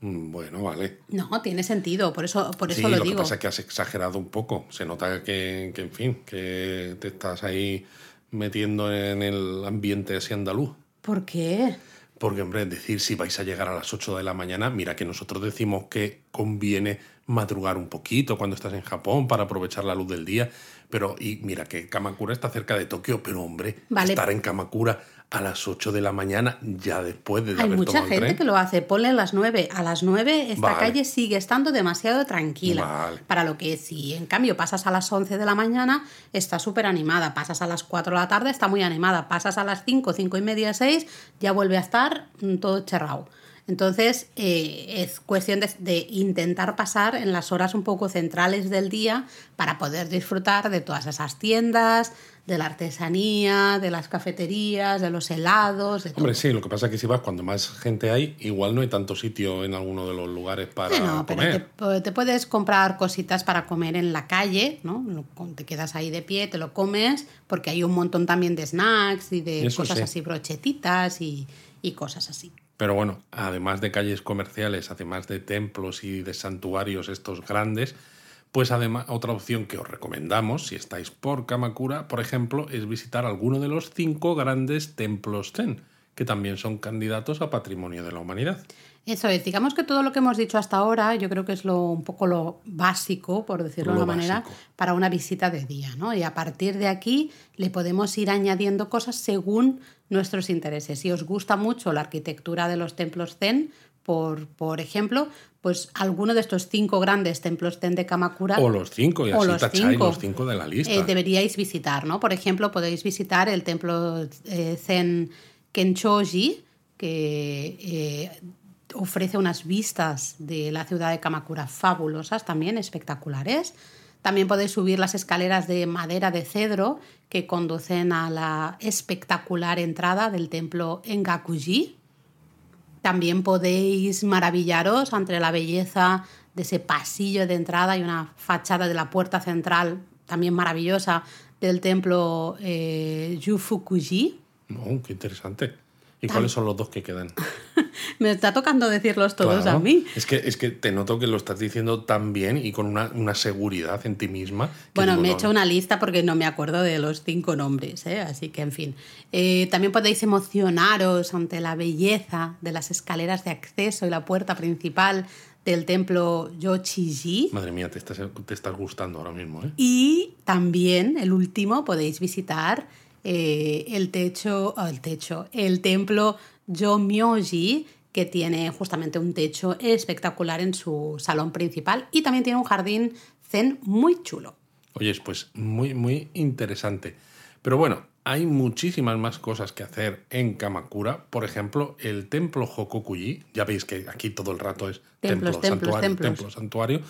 A: Mm, Bueno, vale.
B: No, tiene sentido, por eso, por eso
A: sí,
B: lo,
A: lo,
B: digo.
A: que pasa es que has exagerado un poco. Se nota que, que, en fin, que te estás ahí metiendo en el ambiente así andaluz.
B: ¿Por qué?
A: Porque, hombre, decir si vais a llegar a las 8 de la mañana, mira que nosotros decimos que conviene madrugar un poquito cuando estás en Japón para aprovechar la luz del día. Pero, y mira que Kamakura está cerca de Tokio, pero, hombre,
B: Vale.
A: estar en Kamakura a las 8 de la mañana, ya después de
B: Hay
A: haber
B: mucha
A: el
B: gente
A: tren.
B: que lo hace. Ponle las 9. A las 9 esta
A: Vale.
B: calle sigue estando demasiado tranquila.
A: Vale.
B: Para lo que si en cambio pasas a las 11 de la mañana, está súper animada. Pasas a las 4 de la tarde, está muy animada. Pasas a las 5, 5 y media, 6, ya vuelve a estar mm, todo cerrado. Entonces, eh, es cuestión de, de intentar pasar en las horas un poco centrales del día para poder disfrutar de todas esas tiendas, de la artesanía, de las cafeterías, de los helados, de todo.
A: Hombre, sí, lo que pasa es que si vas cuando más gente hay, igual no hay tanto sitio en alguno de los lugares para
B: pero
A: comer.
B: te, te puedes comprar cositas para comer en la calle, ¿no? Te quedas ahí de pie, te lo comes, porque hay un montón también de snacks y de
A: Eso
B: cosas
A: sí.
B: así, brochetitas y, y cosas así.
A: Pero bueno, además de calles comerciales, además de templos y de santuarios estos grandes, pues además otra opción que os recomendamos, si estáis por Kamakura, por ejemplo, es visitar alguno de los cinco grandes templos Zen, que también son candidatos a Patrimonio de la Humanidad.
B: Eso es, digamos que todo lo que hemos dicho hasta ahora, yo creo que es lo, un poco lo básico, por decirlo de una manera, para una visita de día, ¿no? Y a partir de aquí le podemos ir añadiendo cosas según nuestros intereses. Si os gusta mucho la arquitectura de los templos zen, por, por ejemplo, pues alguno de estos cinco grandes templos zen de Kamakura
A: O los cinco, y así
B: los cinco.
A: los cinco de la lista.
B: eh, deberíais visitar, ¿no? Por ejemplo, podéis visitar el templo eh, Zen Kenchoji, que eh, ofrece unas vistas de la ciudad de Kamakura fabulosas, también espectaculares. También podéis subir las escaleras de madera de cedro que conducen a la espectacular entrada del templo Engakuji. También podéis maravillaros ante la belleza de ese pasillo de entrada y una fachada de la puerta central también maravillosa del templo eh, Jufukuji.
A: Oh, qué interesante. ¿Y cuáles son los dos que quedan? [laughs]
B: Me está tocando decirlos todos
A: Claro.
B: a mí.
A: Es que, es que te noto que lo estás diciendo tan bien y con una, una seguridad en ti misma.
B: Bueno, me he hecho una lista porque no me acuerdo de los cinco nombres, ¿eh? así que en fin. Eh, también podéis emocionaros ante la belleza de las escaleras de acceso y la puerta principal del templo Yochiji.
A: Madre mía, te estás, te estás gustando ahora mismo, ¿eh?
B: Y también, el último, podéis visitar eh, el techo, oh, el techo, el templo Jomyoji, que tiene justamente un techo espectacular en su salón principal y también tiene un jardín zen muy chulo.
A: Oye, pues muy, muy interesante. Pero bueno, hay muchísimas más cosas que hacer en Kamakura. Por ejemplo, el templo Hokokuji. Ya veis que aquí todo el rato es
B: Templos,
A: templo,
B: templos,
A: santuario,
B: templos.
A: templo, santuario.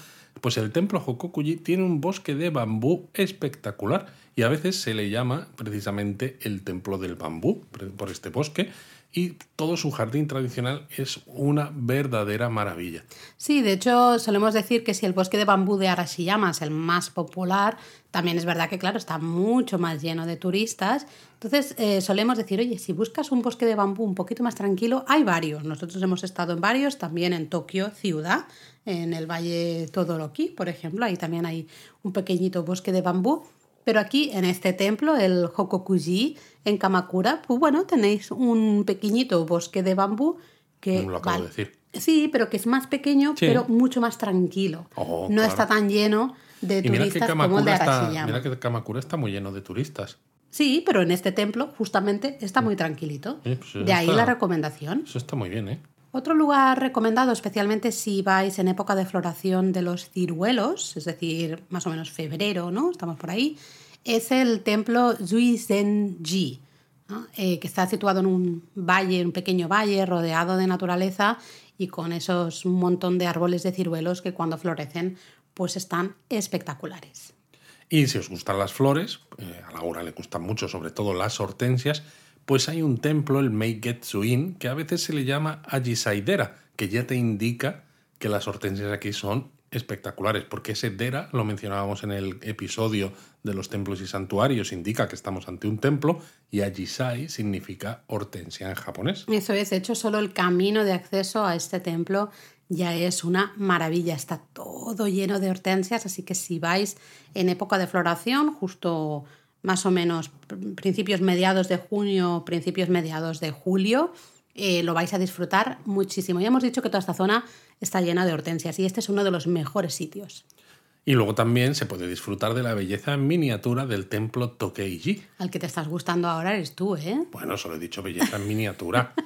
A: Pues el templo Hokokuji tiene un bosque de bambú espectacular y a veces se le llama precisamente el templo del bambú por- por este bosque. Y todo su jardín tradicional es una verdadera maravilla.
B: Sí, de hecho solemos decir que si el bosque de bambú de Arashiyama es el más popular, también es verdad que claro, está mucho más lleno de turistas. Entonces eh, solemos decir, oye, si buscas un bosque de bambú un poquito más tranquilo, hay varios. Nosotros hemos estado en varios, también en Tokio, ciudad, en el Valle Todoroki, por ejemplo, ahí también hay un pequeñito bosque de bambú. Pero aquí, en este templo, el Hokokuji, en Kamakura, pues bueno, tenéis un pequeñito bosque de bambú que...
A: No lo acabo de decir.
B: Sí, pero que es más pequeño,
A: Sí.
B: pero mucho más tranquilo.
A: Oh,
B: no
A: claro.
B: está tan lleno de
A: Y
B: turistas como el de
A: Kamakura está,
B: Arashiyama.
A: mira que Kamakura está muy lleno de turistas.
B: Sí, pero en este templo justamente está muy tranquilito.
A: Sí, pues
B: de ahí
A: está-
B: la recomendación.
A: Eso está muy bien, ¿eh?
B: Otro lugar recomendado, especialmente si vais en época de floración de los ciruelos, es decir, más o menos febrero, ¿no? Estamos por ahí, es el templo Zuizenji, ¿no? Eh, que está situado en un valle, un pequeño valle rodeado de naturaleza y con esos montón de árboles de ciruelos que cuando florecen pues están espectaculares.
A: Y si os gustan las flores, eh, a Laura le gustan mucho, sobre todo las hortensias, pues hay un templo, el Meigetsuin, que a veces se le llama Ajisaidera, que ya te indica que las hortensias aquí son espectaculares, porque ese Dera, lo mencionábamos en el episodio de los templos y santuarios, indica que estamos ante un templo, y Ajisai significa hortensia en japonés.
B: Eso es, de hecho, solo el camino de acceso a este templo ya es una maravilla. Está todo lleno de hortensias, así que si vais en época de floración, justo más o menos pr- principios mediados de junio, principios mediados de julio, eh, lo vais a disfrutar muchísimo. Ya hemos dicho que toda esta zona está llena de hortensias y este es uno de los mejores sitios.
A: Y luego también se puede disfrutar de la belleza en miniatura del templo Tokeiji.
B: Al que te estás gustando ahora eres tú, ¿eh?
A: Bueno, solo he dicho belleza en miniatura. [laughs]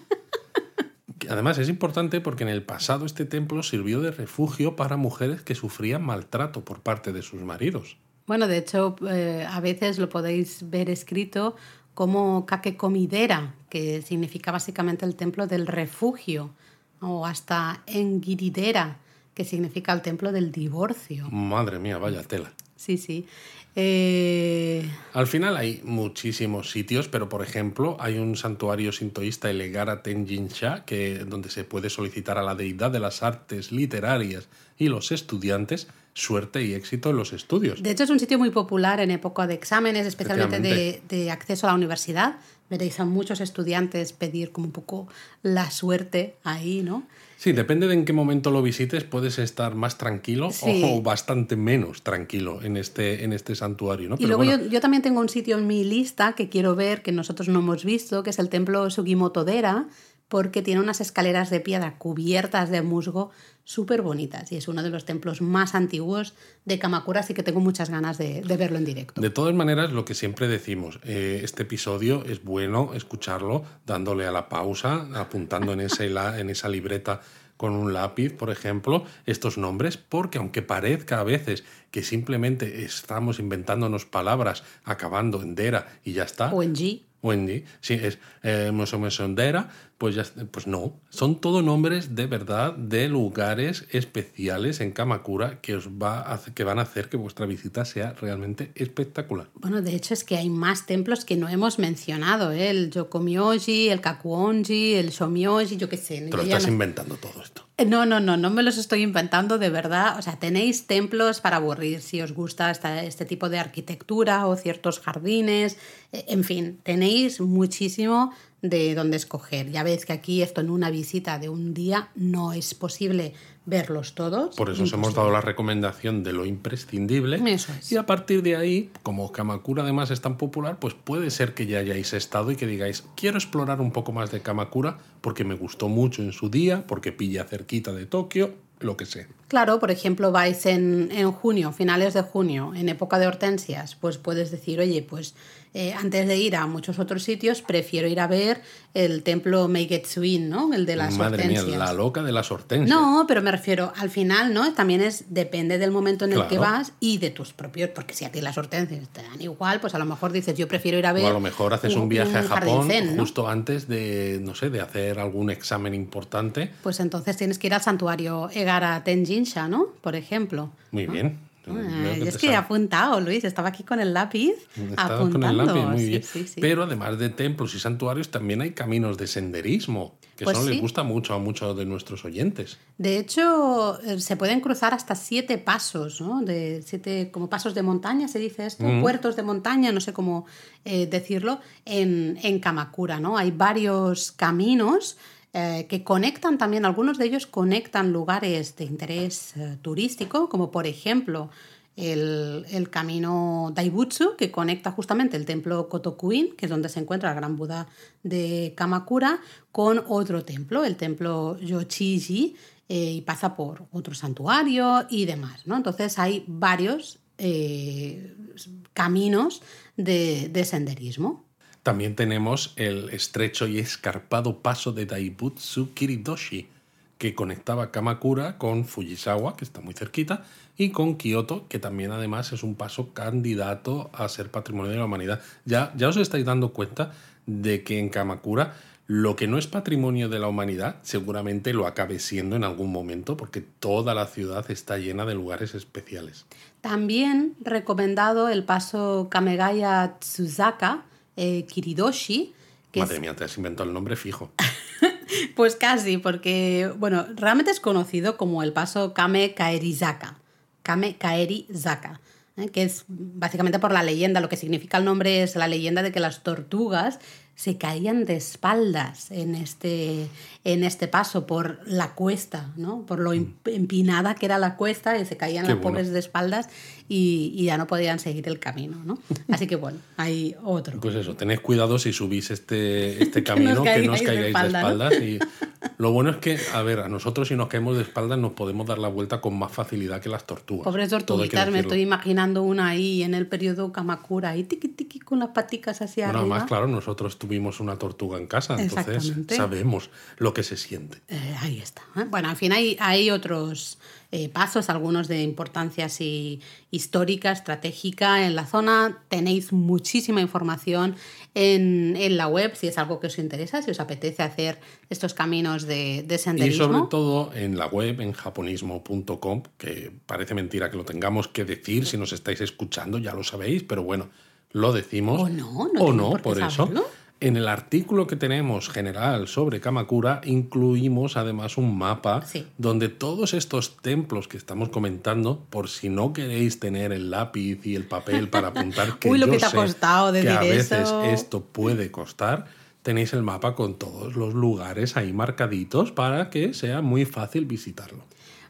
A: Además es importante porque en el pasado este templo sirvió de refugio para mujeres que sufrían maltrato por parte de sus maridos.
B: Bueno, de hecho, eh, a veces lo podéis ver escrito como Kakekomidera, que significa básicamente el templo del refugio, o hasta Engiridera, que significa el templo del divorcio.
A: Madre mía, vaya tela.
B: Sí, sí. Eh,
A: Al final hay muchísimos sitios, pero por ejemplo hay un santuario sintoísta, el Egara Tenjinsha, que, donde se puede solicitar a la deidad de las artes literarias y los estudiantes suerte y éxito en los estudios.
B: de hecho, es un sitio muy popular en época de exámenes, especialmente de, acceso a la universidad. Veréis a muchos estudiantes pedir como un poco la suerte ahí, ¿no?
A: Sí, depende de en qué momento lo visites, puedes estar más tranquilo
B: Sí.
A: o bastante menos tranquilo en este, en este santuario. ¿no?
B: Y
A: Pero
B: luego
A: bueno,
B: yo, yo también tengo un sitio en mi lista que quiero ver, que nosotros no hemos visto, que es el templo Sugimoto-dera, porque tiene unas escaleras de piedra cubiertas de musgo súper bonitas y es uno de los templos más antiguos de Kamakura, así que tengo muchas ganas de, de verlo en directo.
A: De todas maneras, lo que siempre decimos, eh, este episodio es bueno escucharlo dándole a la pausa, apuntando en, ese la- en esa libreta con un lápiz, por ejemplo, estos nombres, porque aunque parezca a veces que simplemente estamos inventándonos palabras acabando en dera y ya está,
B: O en G.
A: Wendy, sí, es eh, pues ya, pues no, son todo nombres de verdad de lugares especiales en Kamakura que os va a hacer- que van a hacer que vuestra visita sea realmente espectacular.
B: Bueno, de hecho es que hay más templos que no hemos mencionado, ¿eh? el Yokomyoji, el Kakuonji, el Shomyoji, yo qué sé.
A: Te lo estás
B: no-
A: inventando todo esto.
B: No, no, no, no me los estoy inventando de verdad. O sea, tenéis templos para aburrir si os gusta este tipo de arquitectura o ciertos jardines. Eh, En fin, tenéis muchísimo de dónde escoger. Ya veis que aquí esto en una visita de un día no es posible verlos todos.
A: Por eso os hemos dado la recomendación de lo imprescindible.
B: Eso es.
A: Y a partir de ahí, como Kamakura además es tan popular, pues puede ser que ya hayáis estado y que digáis, quiero explorar un poco más de Kamakura porque me gustó mucho en su día, porque pilla cerquita de Tokio, lo que sea.
B: Claro, por ejemplo, vais en, en junio, finales de junio, en época de hortensias, pues puedes decir, oye, pues eh, antes de ir a muchos otros sitios, prefiero ir a ver el templo Meigetsuin, ¿no? El de las
A: Madre
B: hortensias.
A: mía, la loca de las hortensias.
B: No, pero me refiero, al final, ¿no? También es, depende del momento en el que
A: Claro.
B: vas y de tus propios, porque si a ti las hortensias te dan igual, pues a lo mejor dices, yo prefiero ir a ver.
A: O a lo mejor haces un, viaje a Japón
B: zen, ¿no?
A: justo antes de, no sé, de hacer algún examen importante.
B: Pues entonces tienes que ir al santuario Egara Tenjinsha, ¿no? Por ejemplo.
A: Muy bien.
B: Ah, es que he apuntado, Luis, estaba aquí con el lápiz.
A: Estaba con el lápiz, muy bien. Pero además de templos y santuarios, también hay caminos de senderismo, que pues eso les gusta mucho a muchos de nuestros oyentes.
B: De hecho, eh, se pueden cruzar hasta siete pasos, ¿no? De siete, como pasos de montaña, se dice esto, puertos de montaña, no sé cómo eh, decirlo, en, en Kamakura, ¿no? Hay varios caminos eh, que conectan también, algunos de ellos conectan lugares de interés eh, turístico, como por ejemplo el, el, camino Daibutsu, que conecta justamente el templo Kotokuin, que es donde se encuentra el gran Buda de Kamakura, con otro templo, el templo Yochiji, eh, y pasa por otro santuario y demás. ¿no? Entonces hay varios caminos de, de senderismo.
A: También tenemos el estrecho y escarpado paso de Daibutsu Kiridoshi, que conectaba Kamakura con Fujisawa, que está muy cerquita, y con Kioto, que también además es un paso candidato a ser patrimonio de la humanidad. Ya, ya os estáis dando cuenta de que en Kamakura lo que no es patrimonio de la humanidad seguramente lo acabe siendo en algún momento porque toda la ciudad está llena de lugares especiales.
B: También recomendado el paso Kamegaya Tsuzaka, eh, Kiridoshi.
A: Que Madre mía, te has inventado el nombre fijo. [laughs]
B: pues casi, porque, bueno, realmente es conocido como el paso Kame Kaerizaka. Kame Kaerizaka. ¿eh? que es básicamente por la leyenda, lo que significa el nombre es la leyenda de que las tortugas se caían de espaldas en este, en este paso por la cuesta, ¿no? por lo mm. empinada que era la cuesta, y se caían las pobres de espaldas y, ya no podían seguir el camino. ¿no? [laughs] Así que bueno, hay otro.
A: Pues eso, tened cuidado si subís este, este [laughs] camino, que, no os caigáis de, espaldas. Y [laughs] lo bueno es que, a ver, a nosotros si nos caemos de espaldas nos podemos dar la vuelta con más facilidad que las tortugas.
B: Pobres tortuguitas, me estoy imaginando una ahí en el periodo Kamakura, ahí tiqui tiqui con las paticas hacia
A: bueno, arriba. Además, claro, nosotros tuvimos una tortuga en casa, entonces sabemos lo que se siente.
B: Eh, ahí está. ¿eh? Bueno, al fin hay, hay otros eh, pasos, algunos de importancia así, histórica, estratégica en la zona. Tenéis muchísima información en, en, la web si es algo que os interesa, si os apetece hacer estos caminos de, de senderismo.
A: Y sobre todo en la web, en japonismo.com, que parece mentira que lo tengamos que decir si nos estáis escuchando, ya lo sabéis, pero bueno, lo decimos.
B: O no, no.
A: O no, por, eso. En el artículo que tenemos general sobre Kamakura incluimos además un mapa donde todos estos templos que estamos comentando, por si no queréis tener el lápiz y el papel para apuntar [laughs] que,
B: Uy, lo
A: que
B: te ha costado
A: que a veces esto puede costar, tenéis el mapa con todos los lugares ahí marcaditos para que sea muy fácil visitarlo.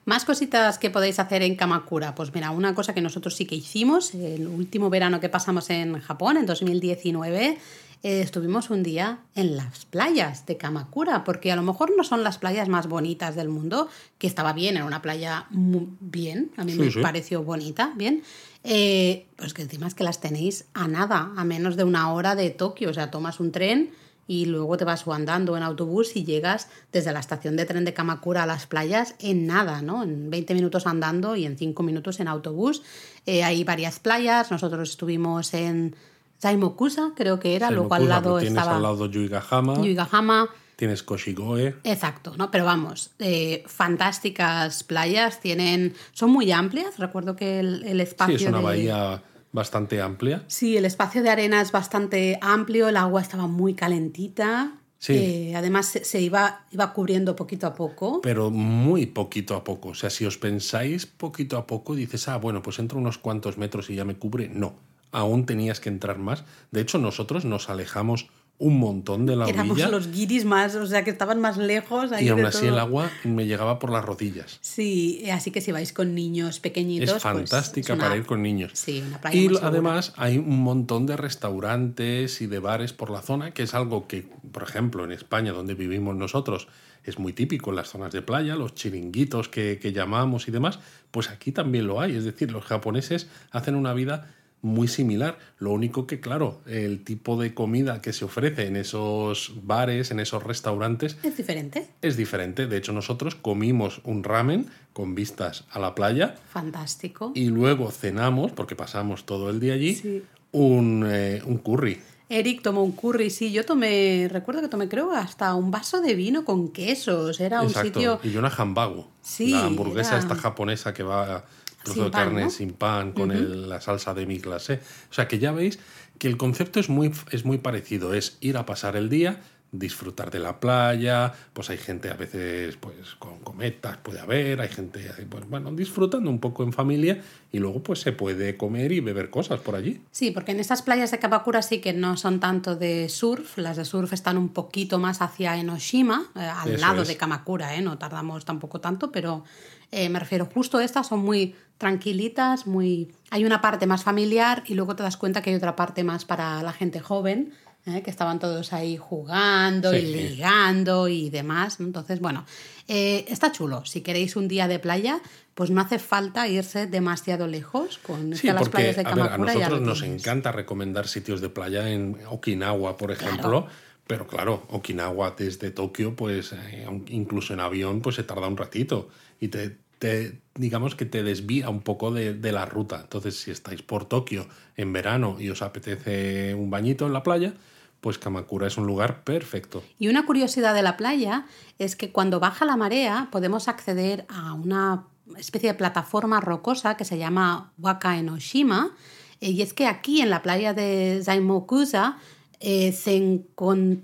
B: Más cositas que podéis hacer en Kamakura. Pues mira, una cosa que nosotros sí que hicimos el último verano que pasamos en Japón, en 2019, eh, estuvimos un día en las playas de Kamakura, porque a lo mejor no son las playas más bonitas del mundo, que estaba bien, era una playa muy bien, a mí me pareció bonita, bien. Eh, pues que encima es que las tenéis a nada, a menos de una hora de Tokio, o sea, tomas un tren y luego te vas andando en autobús y llegas desde la estación de tren de Kamakura a las playas en nada, ¿no? En 20 minutos andando y en 5 minutos en autobús. Eh, hay varias playas, nosotros estuvimos en Saimokusa, creo que era, luego al lado
A: tienes
B: estaba...
A: al lado Yuigahama.
B: Yuigahama.
A: Tienes Koshigoe.
B: Exacto, ¿no? Pero vamos, eh, fantásticas playas, tienen... Son muy amplias, recuerdo que el, espacio...
A: Sí, es una bahía bastante amplia.
B: Sí, el espacio de arena es bastante amplio, el agua estaba muy calentita. Sí. Eh, además se, iba, iba cubriendo poquito a poco.
A: Pero muy poquito a poco. O sea, si os pensáis poquito a poco, dices, ah, bueno, pues entro unos cuantos metros y ya me cubre. No, aún tenías que entrar más. De hecho, nosotros nos alejamos un montón de la
B: Éramos los guiris más, o sea que estaban más lejos.
A: y aún así el agua me llegaba por las rodillas.
B: Sí, así que si vais con niños pequeñitos.
A: Es pues, fantástica para ir con niños.
B: Sí, una playa
A: Y además hay un montón de restaurantes y de bares por la zona, que es algo que, por ejemplo, en España, donde vivimos nosotros, es muy típico en las zonas de playa, los chiringuitos que, que llamamos y demás, pues aquí también lo hay. Es decir, los japoneses hacen una vida muy similar. Lo único que, claro, el tipo de comida que se ofrece en esos bares, en esos restaurantes...
B: Es diferente.
A: Es diferente. De hecho, nosotros comimos un ramen con vistas a la playa.
B: Fantástico.
A: Y luego cenamos, porque pasamos todo el día allí, un, eh, un curry.
B: Eric tomó un curry, sí, yo tomé, recuerdo que tomé creo hasta un vaso de vino con quesos, era un sitio...
A: Y una hambago,
B: sí,
A: la hamburguesa esta japonesa que va trozo
B: Sin
A: de
B: pan,
A: carne
B: ¿no?
A: sin pan con el- la salsa de mi clase. O sea que ya veis que el concepto es muy, es muy parecido, es ir a pasar el día, disfrutar de la playa, pues hay gente a veces pues con cometas puede haber, hay gente pues bueno, disfrutando un poco en familia y luego pues se puede comer y beber cosas por allí.
B: Sí, porque en estas playas de Kamakura sí que no son tanto de surf, las de surf están un poquito más hacia Enoshima, eh, al
A: Eso
B: lado
A: es.
B: de Kamakura, ¿eh? no tardamos tampoco tanto, pero eh, me refiero justo estas son muy tranquilitas, muy hay una parte más familiar y luego te das cuenta que hay otra parte más para la gente joven, ¿eh? que estaban todos ahí jugando y
A: Sí.
B: ligando y demás. Entonces, bueno, eh, está chulo. Si queréis un día de playa, pues no hace falta irse demasiado lejos con
A: Sí,
B: las
A: porque
B: playas de
A: a, ver, a
B: Kamakura ya
A: nosotros nos encanta recomendar sitios de playa en Okinawa, por ejemplo. Pero claro, Okinawa desde Tokio, pues eh, incluso en avión, pues se tarda un ratito. Y te, te- digamos que te desvía un poco de, de la ruta. Entonces, si estáis por Tokio en verano y os apetece un bañito en la playa, pues Kamakura es un lugar perfecto.
B: Y una curiosidad de la playa es que cuando baja la marea podemos acceder a una especie de plataforma rocosa que se llama Waka Enoshima. Eh, Y es que aquí en la playa de Zaimokusa eh, se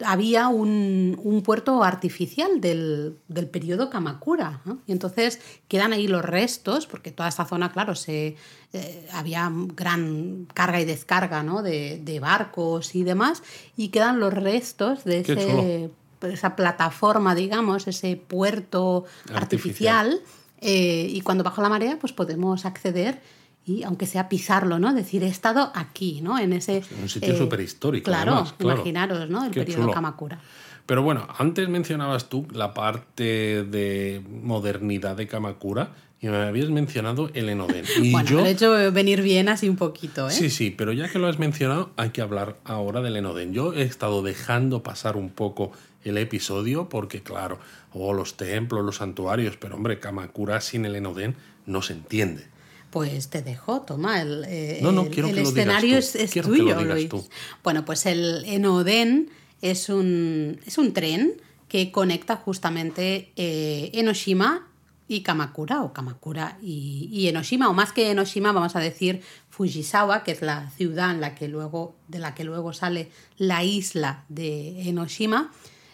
B: había un, un puerto artificial del, del periodo Kamakura. ¿no? Y entonces quedan ahí los restos, porque toda esta zona, claro, se, eh, había gran carga y descarga ¿no? de, de barcos y demás, y quedan los restos de ese, esa plataforma, digamos, ese puerto
A: Artificial.
B: artificial. eh, y cuando baja la marea, pues podemos acceder y aunque sea pisarlo, ¿no? Decir, he estado aquí, ¿no? En ese...
A: Un sitio superhistórico,
B: Claro,
A: además, claro.
B: imaginaros, ¿no? El
A: Qué
B: periodo
A: chulo.
B: Kamakura.
A: Pero bueno, antes mencionabas tú la parte de modernidad de Kamakura y me habías mencionado el Enoden. [laughs] Y
B: bueno,
A: yo...
B: lo he hecho venir bien así un poquito, ¿eh?
A: Sí, sí, pero ya que lo has mencionado, hay que hablar ahora del Enoden. Yo he estado dejando pasar un poco el episodio porque, claro, oh, los templos, los santuarios, pero hombre, Kamakura sin el Enoden no se entiende.
B: Pues te dejo, toma, el, eh,
A: No, no,
B: el-
A: quiero
B: el
A: que lo digas
B: escenario
A: tú.
B: es, es
A: Quiero que lo
B: tuyo,
A: digas
B: Luis.
A: tú.
B: Bueno, pues el Enoden es un, es un tren que conecta justamente eh, Enoshima y Kamakura, o Kamakura y, y Enoshima, o más que Enoshima, vamos a decir Fujisawa, que es la ciudad en la que luego, de la que luego sale la isla de Enoshima,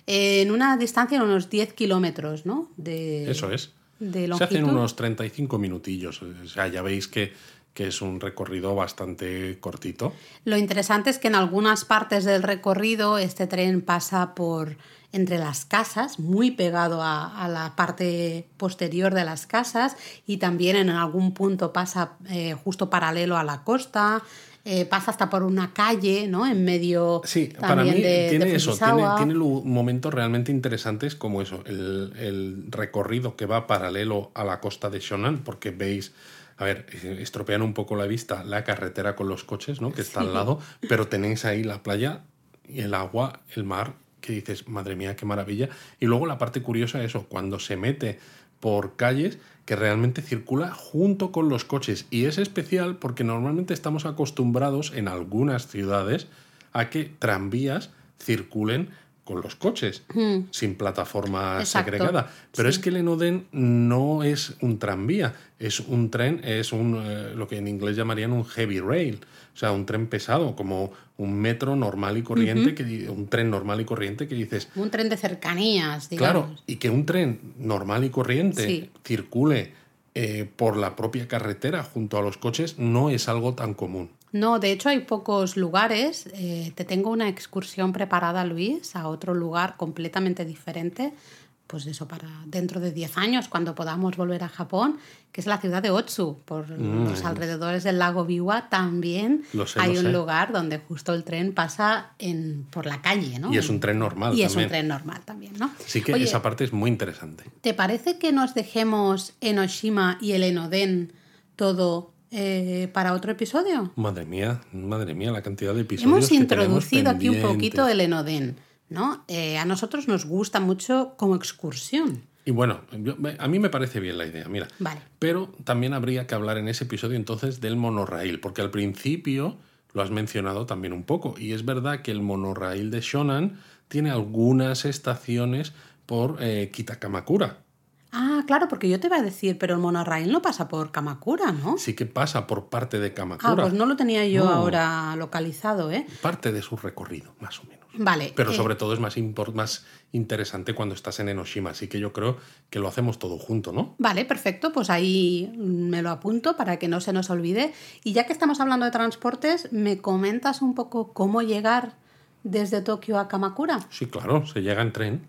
B: en una distancia de unos 10 kilómetros, ¿no? De,
A: Eso es.
B: De
A: Se hacen unos 35 minutillos. O sea, ya veis que, que es un recorrido bastante cortito.
B: Lo interesante es que en algunas partes del recorrido este tren pasa por entre las casas, muy pegado a, a la parte posterior de las casas y también en algún punto pasa eh, justo paralelo a la costa, eh, pasa hasta por una calle, ¿no? En medio
A: Sí, para mí
B: de, de
A: tiene eso, tiene, tiene momentos realmente interesantes como eso, el, el recorrido que va paralelo a la costa de Shonan, porque veis, a ver, estropean un poco la vista la carretera con los coches, ¿no? Que está al lado, pero tenéis ahí la playa y el agua, el mar, que dices, madre mía, qué maravilla. Y luego la parte curiosa, eso, cuando se mete por calles que realmente circula junto con los coches. Y es especial porque normalmente estamos acostumbrados en algunas ciudades a que tranvías circulen con los coches, sin plataforma
B: Exacto,
A: segregada. Pero
B: sí.
A: es que el Enoden no es un tranvía, es un tren, es un eh, lo que en inglés llamarían un heavy rail, o sea, un tren pesado, como un metro normal y corriente, que, un tren normal y corriente que dices,
B: Un tren de cercanías, digamos.
A: Claro, y que un tren normal y corriente
B: Sí.
A: circule eh, por la propia carretera junto a los coches no es algo tan común.
B: No, de hecho hay pocos lugares. Eh, te tengo una excursión preparada, Luis, a otro lugar completamente diferente. Pues eso, para dentro de 10 años, cuando podamos volver a Japón, que es la ciudad de Otsu, por los alrededores del lago Biwa, también
A: Mm. Sé,
B: hay un
A: sé.
B: lugar donde justo el tren pasa en, por la calle, ¿no?
A: Y es un tren normal
B: Y es
A: también.
B: un tren normal también, ¿no?
A: Así que
B: Oye,
A: esa parte es muy interesante.
B: ¿Te parece que nos dejemos Enoshima y el Enoden todo eh, para otro episodio?
A: Madre mía, madre mía, la cantidad de episodios
B: Hemos
A: que
B: introducido aquí un poquito el Enoden, ¿no? Eh, a nosotros nos gusta mucho como excursión.
A: Y bueno, yo- a mí me parece bien la idea, mira.
B: Vale.
A: Pero también habría que hablar en ese episodio entonces del monorraíl, porque al principio lo has mencionado también un poco. Y es verdad que el monorraíl de Shonan tiene algunas estaciones por eh, Kitakamakura.
B: Ah, claro, porque yo te iba a decir, pero el monorail no pasa por Kamakura, ¿no?
A: Sí que pasa por parte de Kamakura.
B: Ah, pues no lo tenía yo
A: No.
B: ahora localizado, ¿eh?
A: Parte de su recorrido, más o menos.
B: Vale.
A: Pero
B: eh,
A: sobre todo es más, más interesante cuando estás en Enoshima, así que yo creo que lo hacemos todo junto, ¿no?
B: Vale, perfecto, pues ahí me lo apunto para que no se nos olvide. Y ya que estamos hablando de transportes, ¿me comentas un poco cómo llegar desde Tokio a Kamakura?
A: Sí, claro, se llega en tren.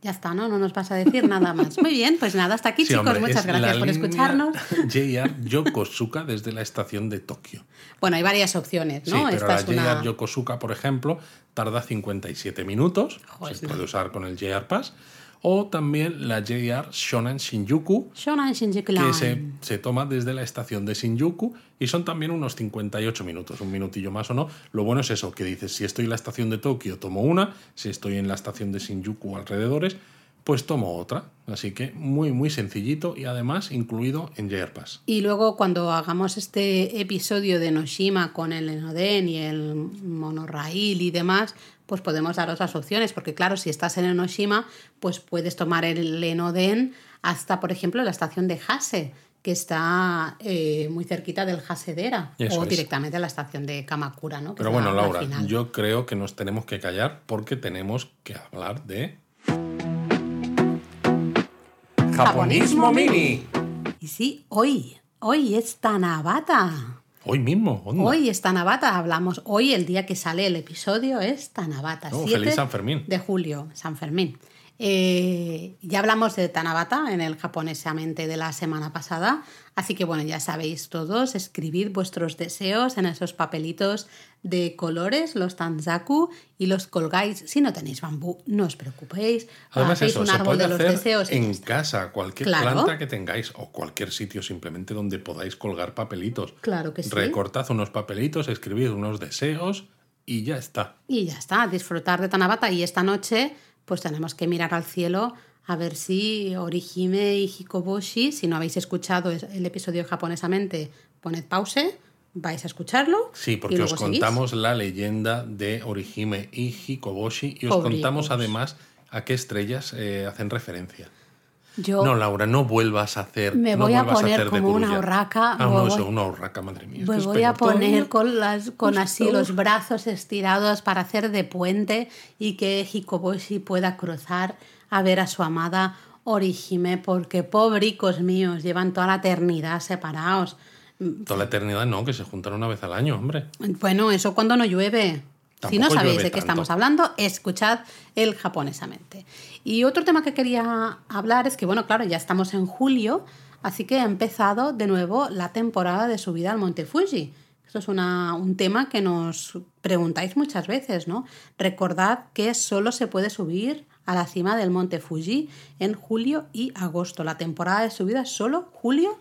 B: Ya está, ¿no? No nos vas a decir nada más. Muy bien, pues nada, hasta aquí,
A: Sí,
B: chicos.
A: hombre,
B: Muchas gracias por escucharnos.
A: JR Yokosuka desde la estación de Tokio.
B: Bueno, hay varias opciones,
A: Sí,
B: ¿no?
A: pero
B: Esta
A: la
B: es
A: JR. Yokosuka, por ejemplo, tarda 57 minutos.
B: Joder,
A: se
B: no.
A: puede usar con el JR Pass. O también la JR Shonan Shinjuku,
B: Shonan Shinjuku
A: que se, se toma desde la estación de Shinjuku y son también unos 58 minutos, un minutillo más o no. Lo bueno es eso, que dices, si estoy en la estación de Tokio tomo una, si estoy en la estación de Shinjuku alrededores, pues tomo otra. Así que muy, muy sencillito y además incluido en JR Pass.
B: Y luego cuando hagamos este episodio de Noshima con el Enoden y el monorail y demás, pues podemos dar otras opciones, porque claro, si estás en Enoshima, pues puedes tomar el Enoden hasta, por ejemplo, la estación de Hase, que está eh, muy cerquita del Hasedera,
A: Eso
B: o
A: es.
B: directamente a la estación de Kamakura, ¿no? Que
A: Pero bueno,
B: la
A: Laura,
B: final.
A: yo creo que nos tenemos que callar porque tenemos que hablar de...
B: Japonismo Mini. Y sí, hoy, hoy es Tanabata.
A: Hoy mismo, onda.
B: Hoy es Tanabata, hablamos hoy, el día que sale el episodio es Tanabata.
A: Oh,
B: 7
A: feliz San Fermín.
B: De julio, San Fermín. Eh, ya hablamos de Tanabata en el japonesamente de la semana pasada, así que bueno, ya sabéis todos, escribid vuestros deseos en esos papelitos de colores, los tanzaku, y los colgáis. Si no tenéis bambú, no os preocupéis,
A: Además
B: hacéis
A: eso,
B: un
A: se
B: árbol
A: puede
B: de los
A: hacer
B: deseos
A: en casa, cualquier
B: Claro.
A: planta que tengáis o cualquier sitio simplemente donde podáis colgar papelitos.
B: Claro que sí.
A: Recortad unos papelitos, escribid unos deseos y ya está.
B: Y ya está, disfrutar de Tanabata. Y esta noche, pues tenemos que mirar al cielo a ver si Orihime y Hikoboshi, si no habéis escuchado es- el episodio japonesamente, poned pause, vais a escucharlo.
A: Sí,
B: y
A: porque os
B: seguís.
A: contamos la leyenda de Orihime y Hikoboshi y os contamos además a qué estrellas eh, hacen referencia.
B: Yo
A: No, Laura, no vuelvas a hacer.
B: Me
A: no
B: voy a poner como una urraca,
A: Ah, no, eso, una urraca, madre mía.
B: me voy a poner con, las, con así los brazos estirados para hacer de puente y que Hikoboshi pueda cruzar a ver a su amada Orihime, porque pobricos míos, llevan toda la eternidad separados.
A: Toda la eternidad no, que se juntan una vez al año, hombre.
B: Bueno, eso cuando no llueve. Si no sabéis de qué
A: tanto.
B: estamos hablando, escuchad el japonesamente. Y otro tema que quería hablar es que, bueno, claro, ya estamos en julio, así que ha empezado de nuevo la temporada de subida al Monte Fuji. Esto es una- un tema que nos preguntáis muchas veces, ¿no? Recordad que solo se puede subir a la cima del Monte Fuji en julio y agosto. La temporada de subida es solo julio y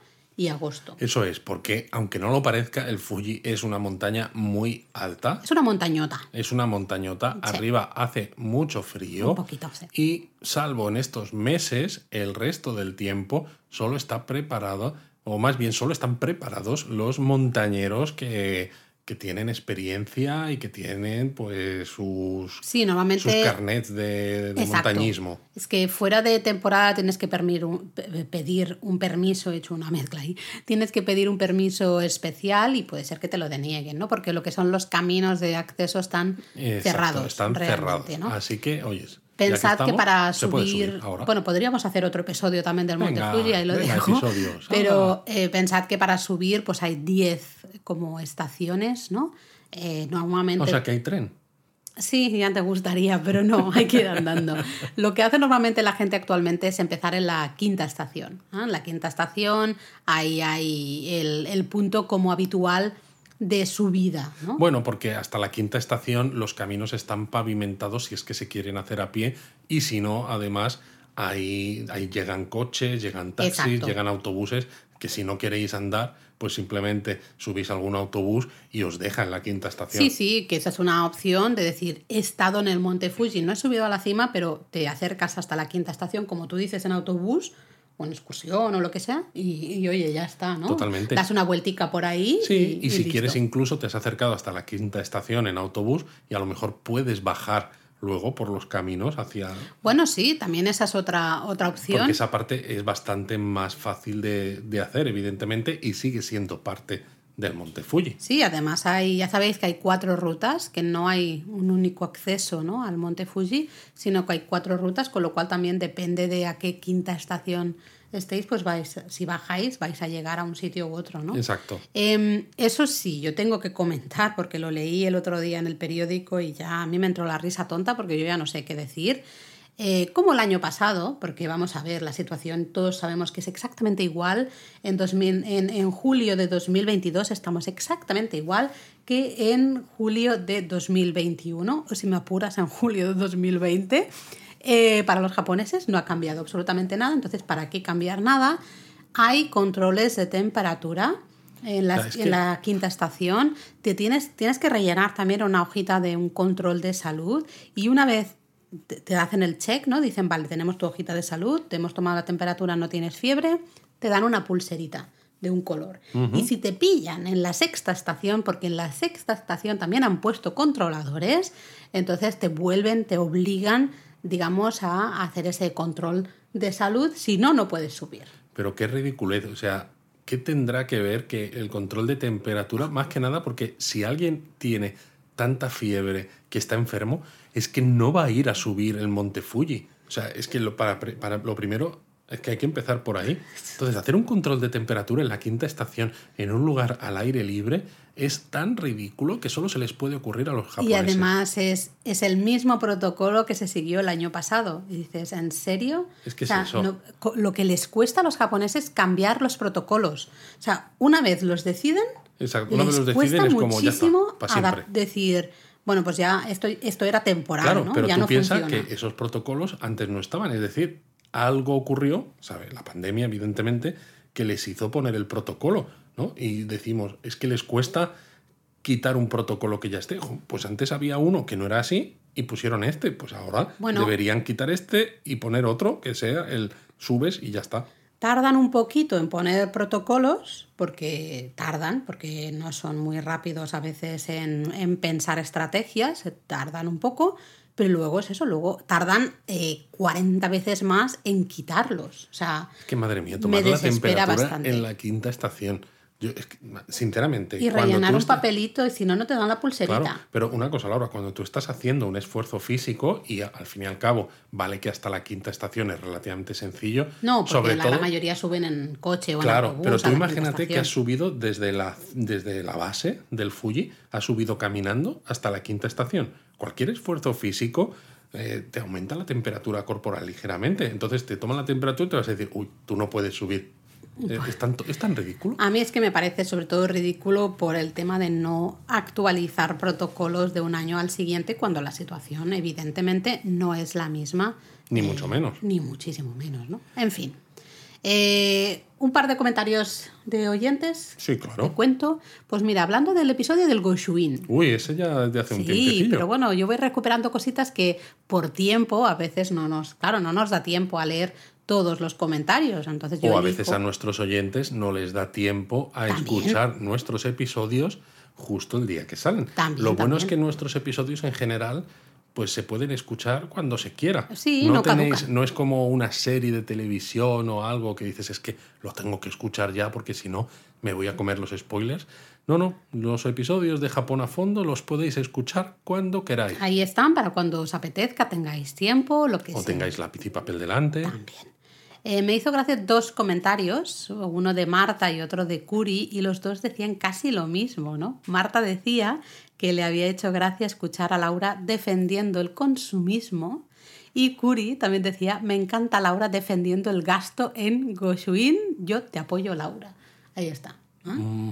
B: agosto.
A: Eso es, porque aunque no lo parezca, el Fuji es una montaña muy alta.
B: Es una montañota.
A: Es una montañota, arriba hace mucho frío.
B: Un poquito, sí.
A: Y salvo en estos meses, el resto del tiempo solo está preparado, o más bien solo están preparados los montañeros que, que tienen experiencia y que tienen pues sus,
B: Sí, normalmente...
A: sus carnets de, de montañismo.
B: Es que fuera de temporada tienes que un- pedir un permiso, he hecho una mezcla ahí, tienes que pedir un permiso especial y puede ser que te lo denieguen, ¿no? Porque lo que son los caminos de acceso están
A: Exacto,
B: cerrados.
A: Están cerrados. Así que, oyes.
B: Pensad que,
A: estamos,
B: para subir, bueno, podríamos hacer otro episodio también del Monte Fuji, ahí lo
A: venga,
B: dejo.
A: episodios. [laughs]
B: Pero eh, pensad que para subir pues hay 10 como estaciones, ¿no? Eh, normalmente
A: o sea que hay tren.
B: Sí, ya te gustaría, pero no, hay que ir andando. [laughs] Lo que hace normalmente la gente actualmente es empezar en la quinta estación. En la quinta estación, ahí hay el, el punto como habitual de subida. ¿no?
A: Bueno, porque hasta la quinta estación los caminos están pavimentados si es que se quieren hacer a pie y si no, además, ahí, ahí llegan coches, llegan taxis,
B: Exacto.
A: llegan autobuses, que si no queréis andar, pues simplemente subís a algún autobús y os deja en la quinta estación.
B: Sí, sí, que esa es una opción de decir, he estado en el Monte Fuji, no he subido a la cima, pero te acercas hasta la quinta estación, como tú dices, en autobús en excursión o lo que sea, y, y, oye, ya está, ¿no?
A: Totalmente.
B: Das una vueltica por ahí.
A: Sí, y, si
B: listo.
A: quieres incluso te has acercado hasta la quinta estación en autobús y a lo mejor puedes bajar luego por los caminos hacia...
B: Bueno, sí, también esa es otra, otra opción.
A: Porque esa parte es bastante más fácil de, de hacer, evidentemente, y sigue siendo parte del Monte Fuji.
B: Sí, además hay, ya sabéis que hay cuatro rutas, que no hay un único acceso ¿no? al Monte Fuji, sino que hay cuatro rutas, con lo cual también depende de a qué quinta estación estéis, pues vais, si bajáis, vais a llegar a un sitio u otro, ¿no?
A: Exacto.
B: Em, eso sí, yo tengo que comentar, porque lo leí el otro día en el periódico y ya a mí me entró la risa tonta porque yo ya no sé qué decir. Eh, como el año pasado, porque vamos a ver, la situación todos sabemos que es exactamente igual. En, 2000, en, en, julio de 2022 estamos exactamente igual que en julio de 2021, o si me apuras, en julio de 2020. Eh, para los japoneses no ha cambiado absolutamente nada, entonces ¿para qué cambiar nada? Hay controles de temperatura. En la, en la, quinta estación te tienes, tienes que rellenar también una hojita de un control de salud y una vez te hacen el check, ¿no? Dicen, vale, tenemos tu hojita de salud, te hemos tomado la temperatura, no tienes fiebre, te dan una pulserita de un color. Uh -huh. Y si te pillan en la sexta estación, porque en la sexta estación también han puesto controladores, entonces te vuelven, te obligan, digamos, a hacer ese control de salud, si no, no puedes subir.
A: Pero qué ridiculez, o sea, ¿qué tendrá que ver que el control de temperatura, más que nada, porque si alguien tiene tanta fiebre que está enfermo, es que no va a ir a subir el monte Fuji. O sea, es que lo, para, para, lo primero es que hay que empezar por ahí. Entonces, hacer un control de temperatura en la quinta estación, en un lugar al aire libre, es tan ridículo que solo se les puede ocurrir a los japoneses.
B: Y además es, es el mismo protocolo que se siguió el año pasado. Y dices, ¿en serio?
A: Es que
B: o sea,
A: es eso.
B: No, lo que les cuesta a los japoneses cambiar los protocolos. O sea, una vez los deciden,
A: Exacto.
B: Les
A: vez los
B: cuesta
A: deciden es como ya está, para
B: decir, bueno, pues ya esto, esto era temporal,
A: Claro,
B: ¿no?
A: pero
B: ya
A: tú
B: no
A: piensas que esos protocolos antes no estaban. Es decir, algo ocurrió, ¿sabes? La pandemia, evidentemente, que les hizo poner el protocolo, ¿no? Y decimos, es que les cuesta quitar un protocolo que ya esté. Pues antes había uno que no era así y pusieron este. Pues ahora
B: Bueno.
A: deberían quitar este y poner otro que sea el subes y ya está.
B: Tardan un poquito en poner protocolos, porque tardan, porque no son muy rápidos a veces en, en pensar estrategias, tardan un poco, pero luego es eso, luego tardan eh, 40 veces más en quitarlos. O sea,
A: Es que madre mía,
B: Me
A: tomar la temperatura
B: bastante.
A: en la quinta estación. Yo, es que, sinceramente,
B: y rellenar un
A: estás-
B: papelito y si no, no te dan la pulserita.
A: Claro, pero una cosa, Laura, cuando tú estás haciendo un esfuerzo físico y al fin y al cabo vale que hasta la quinta estación es relativamente sencillo,
B: No, porque
A: sobre
B: la
A: todo,
B: gran mayoría suben en coche o en
A: claro, pero tú imagínate que has subido desde la, desde la base del Fuji, has subido caminando hasta la quinta estación. Cualquier esfuerzo físico eh, te aumenta la temperatura corporal ligeramente, entonces te toman la temperatura y te vas a decir, uy, tú no puedes subir. Eh, es, tan, es tan ridículo.
B: A mí es que me parece sobre todo ridículo por el tema de no actualizar protocolos de un año al siguiente cuando la situación evidentemente no es la misma.
A: Ni
B: eh,
A: mucho menos.
B: Ni muchísimo menos, ¿no? En fin. Eh, un par de comentarios de oyentes.
A: Sí,
B: Te
A: claro.
B: cuento. Pues mira, hablando del episodio del Goshuin.
A: Uy, ese ya desde hace un
B: Sí,
A: tiempecillo.
B: pero bueno, yo voy recuperando cositas que por tiempo a veces no nos, claro, no nos da tiempo a leer todos los comentarios. Entonces yo
A: O a
B: elijo-
A: veces a nuestros oyentes no les da tiempo a
B: También.
A: escuchar nuestros episodios justo el día que salen.
B: También,
A: Lo bueno es que nuestros episodios en general pues se pueden escuchar cuando se quiera.
B: Sí,
A: no,
B: no
A: tenéis, no es como una serie de televisión o algo que dices es que lo tengo que escuchar ya porque si no me voy a comer los spoilers. No, no, los episodios de Japón a fondo los podéis escuchar cuando queráis.
B: Ahí están para cuando os apetezca, tengáis tiempo, lo que
A: O
B: sea.
A: tengáis lápiz y papel delante.
B: También. Eh, me hizo gracia dos comentarios, uno de Marta y otro de Curi, y los dos decían casi lo mismo, ¿no? Marta decía que le había hecho gracia escuchar a Laura defendiendo el consumismo y Curi también decía, me encanta Laura defendiendo el gasto en Goshuin, yo te apoyo Laura. Ahí está.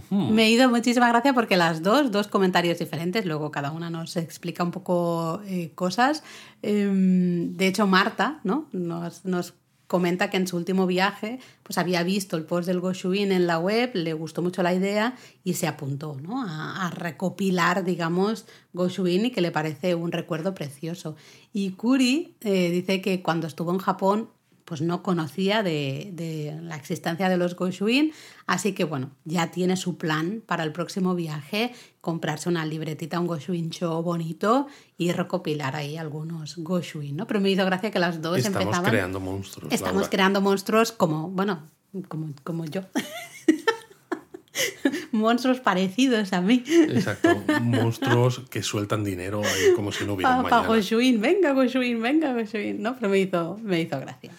B: Me ha ido muchísima gracia porque las dos, dos comentarios diferentes, luego cada una nos explica un poco eh, cosas. Em, de hecho, Marta ¿no? nos, nos comenta que en su último viaje pues había visto el post del Goshuin en la web, le gustó mucho la idea y se apuntó ¿no? a, recopilar, digamos, Goshuin y que le parece un recuerdo precioso. Y Kuri eh, dice que cuando estuvo en Japón pues no conocía de, de, la existencia de los Goshuin, así que bueno, ya tiene su plan para el próximo viaje, comprarse una libretita, un Goshuin show bonito y recopilar ahí algunos Goshuin, ¿no? Pero me hizo gracia que las dos
A: Estamos
B: empezaban...
A: creando monstruos.
B: Estamos
A: Laura.
B: creando monstruos como, bueno, como, como yo. [laughs] monstruos parecidos a mí.
A: Exacto, monstruos que sueltan dinero ahí como si no hubiera mañana.
B: Goshuin, venga Goshuin, venga Goshuin, ¿no? Pero me hizo, me hizo gracia.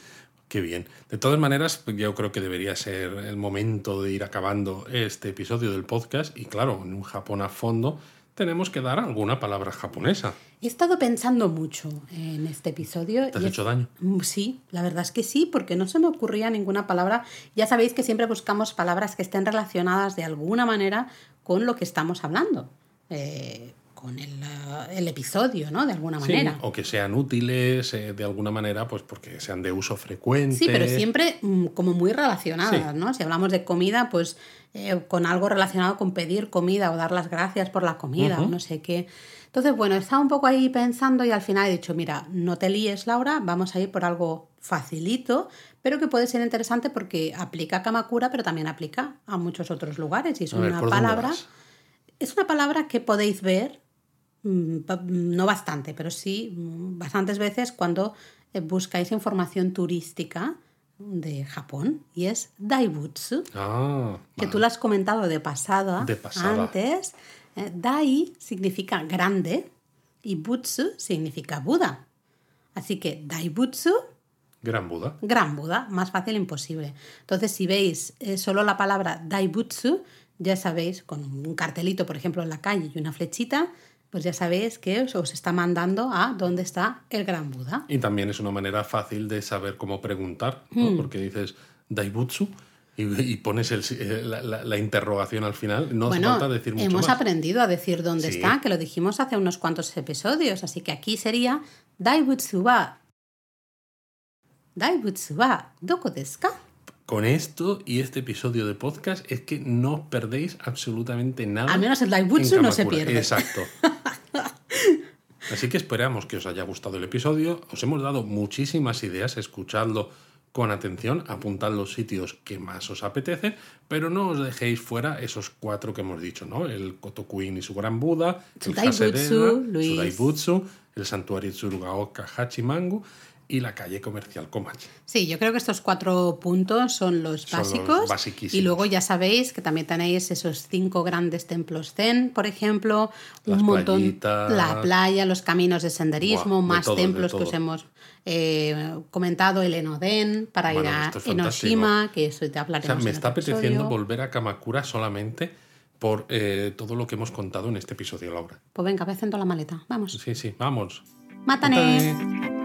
A: Qué bien. De todas maneras, yo creo que debería ser el momento de ir acabando este episodio del podcast. Y claro, en un Japón a fondo tenemos que dar alguna palabra japonesa.
B: He estado pensando mucho en este episodio.
A: ¿Te has
B: y
A: hecho daño?
B: Mm, Sí, la verdad es que sí, porque no se me ocurría ninguna palabra. Ya sabéis que siempre buscamos palabras que estén relacionadas de alguna manera con lo que estamos hablando, eh, con el, eh, el episodio, ¿no? De alguna
A: Sí,
B: manera.
A: o que sean útiles eh, de alguna manera, pues porque sean de uso frecuente.
B: Sí, pero siempre mm, como muy relacionadas,
A: Sí.
B: ¿no? Si hablamos de comida, pues eh, con algo relacionado con pedir comida o dar las gracias por la comida o no sé qué. Entonces, bueno, estaba un poco ahí pensando y al final he dicho, mira, no te líes, Laura, vamos a ir por algo facilito, pero que puede ser interesante porque aplica a Kamakura, pero también aplica a muchos otros lugares. Y es
A: A
B: una
A: ¿por dónde
B: palabra. Es una palabra que podéis ver, no bastante, pero sí mm, bastantes veces cuando eh, buscáis información turística de Japón y es Daibutsu,
A: Ah,
B: que
A: vale.
B: tú lo has comentado de pasada,
A: De pasada.
B: antes. Eh, Dai significa grande y Butsu significa Buda. Así que Daibutsu
A: Gran Buda.
B: Gran Buda, más fácil imposible. Entonces, si veis eh, solo la palabra Daibutsu, ya sabéis, con un cartelito, por ejemplo, en la calle y una flechita, pues ya sabéis que os, os está mandando a dónde está el Gran Buda.
A: Y también es una manera fácil de saber cómo preguntar, ¿no?
B: Hmm.
A: porque dices Daibutsu y, y pones el- eh, la, la- la interrogación al final. No
B: bueno,
A: hace falta decir mucho
B: hemos
A: más.
B: aprendido a decir dónde
A: Sí.
B: está, que lo dijimos hace unos cuantos episodios, así que aquí sería Daibutsu wa Daibutsu wa doko desu ka?
A: Con esto y este episodio de podcast es que no os perdéis absolutamente nada.
B: Al menos el Daibutsu no se pierde.
A: Exacto. [laughs] Así que esperamos que os haya gustado el episodio. Os hemos dado muchísimas ideas, escuchadlo con atención, apuntad los sitios que más os apetecen, pero no os dejéis fuera esos cuatro que hemos dicho, ¿no? El Kotokuin y su Gran Buda, el
B: Luis.
A: Tsudaibutsu, el santuario Tsurugaoka Hachimangu y la calle comercial Komachi.
B: Sí, yo creo que estos cuatro puntos son los
A: Son los
B: básicos.
A: basiquísimos.
B: y luego ya sabéis que también tenéis esos cinco grandes templos zen, por ejemplo,
A: Las
B: un montón,
A: playitas.
B: la playa, los caminos de senderismo,
A: Buah, de
B: más
A: todo,
B: templos que os hemos eh, comentado, el Enoden para
A: Bueno,
B: ir a
A: es.
B: Enoshima, que eso te
A: O sea,
B: hablaremos.
A: me
B: en
A: está apeteciendo volver a Kamakura solamente por eh, todo lo que hemos contado en este episodio, Laura.
B: Pues venga, ve haciendo la maleta. Vamos.
A: Sí, sí, vamos.
B: ¡Mátane!
A: Mátane.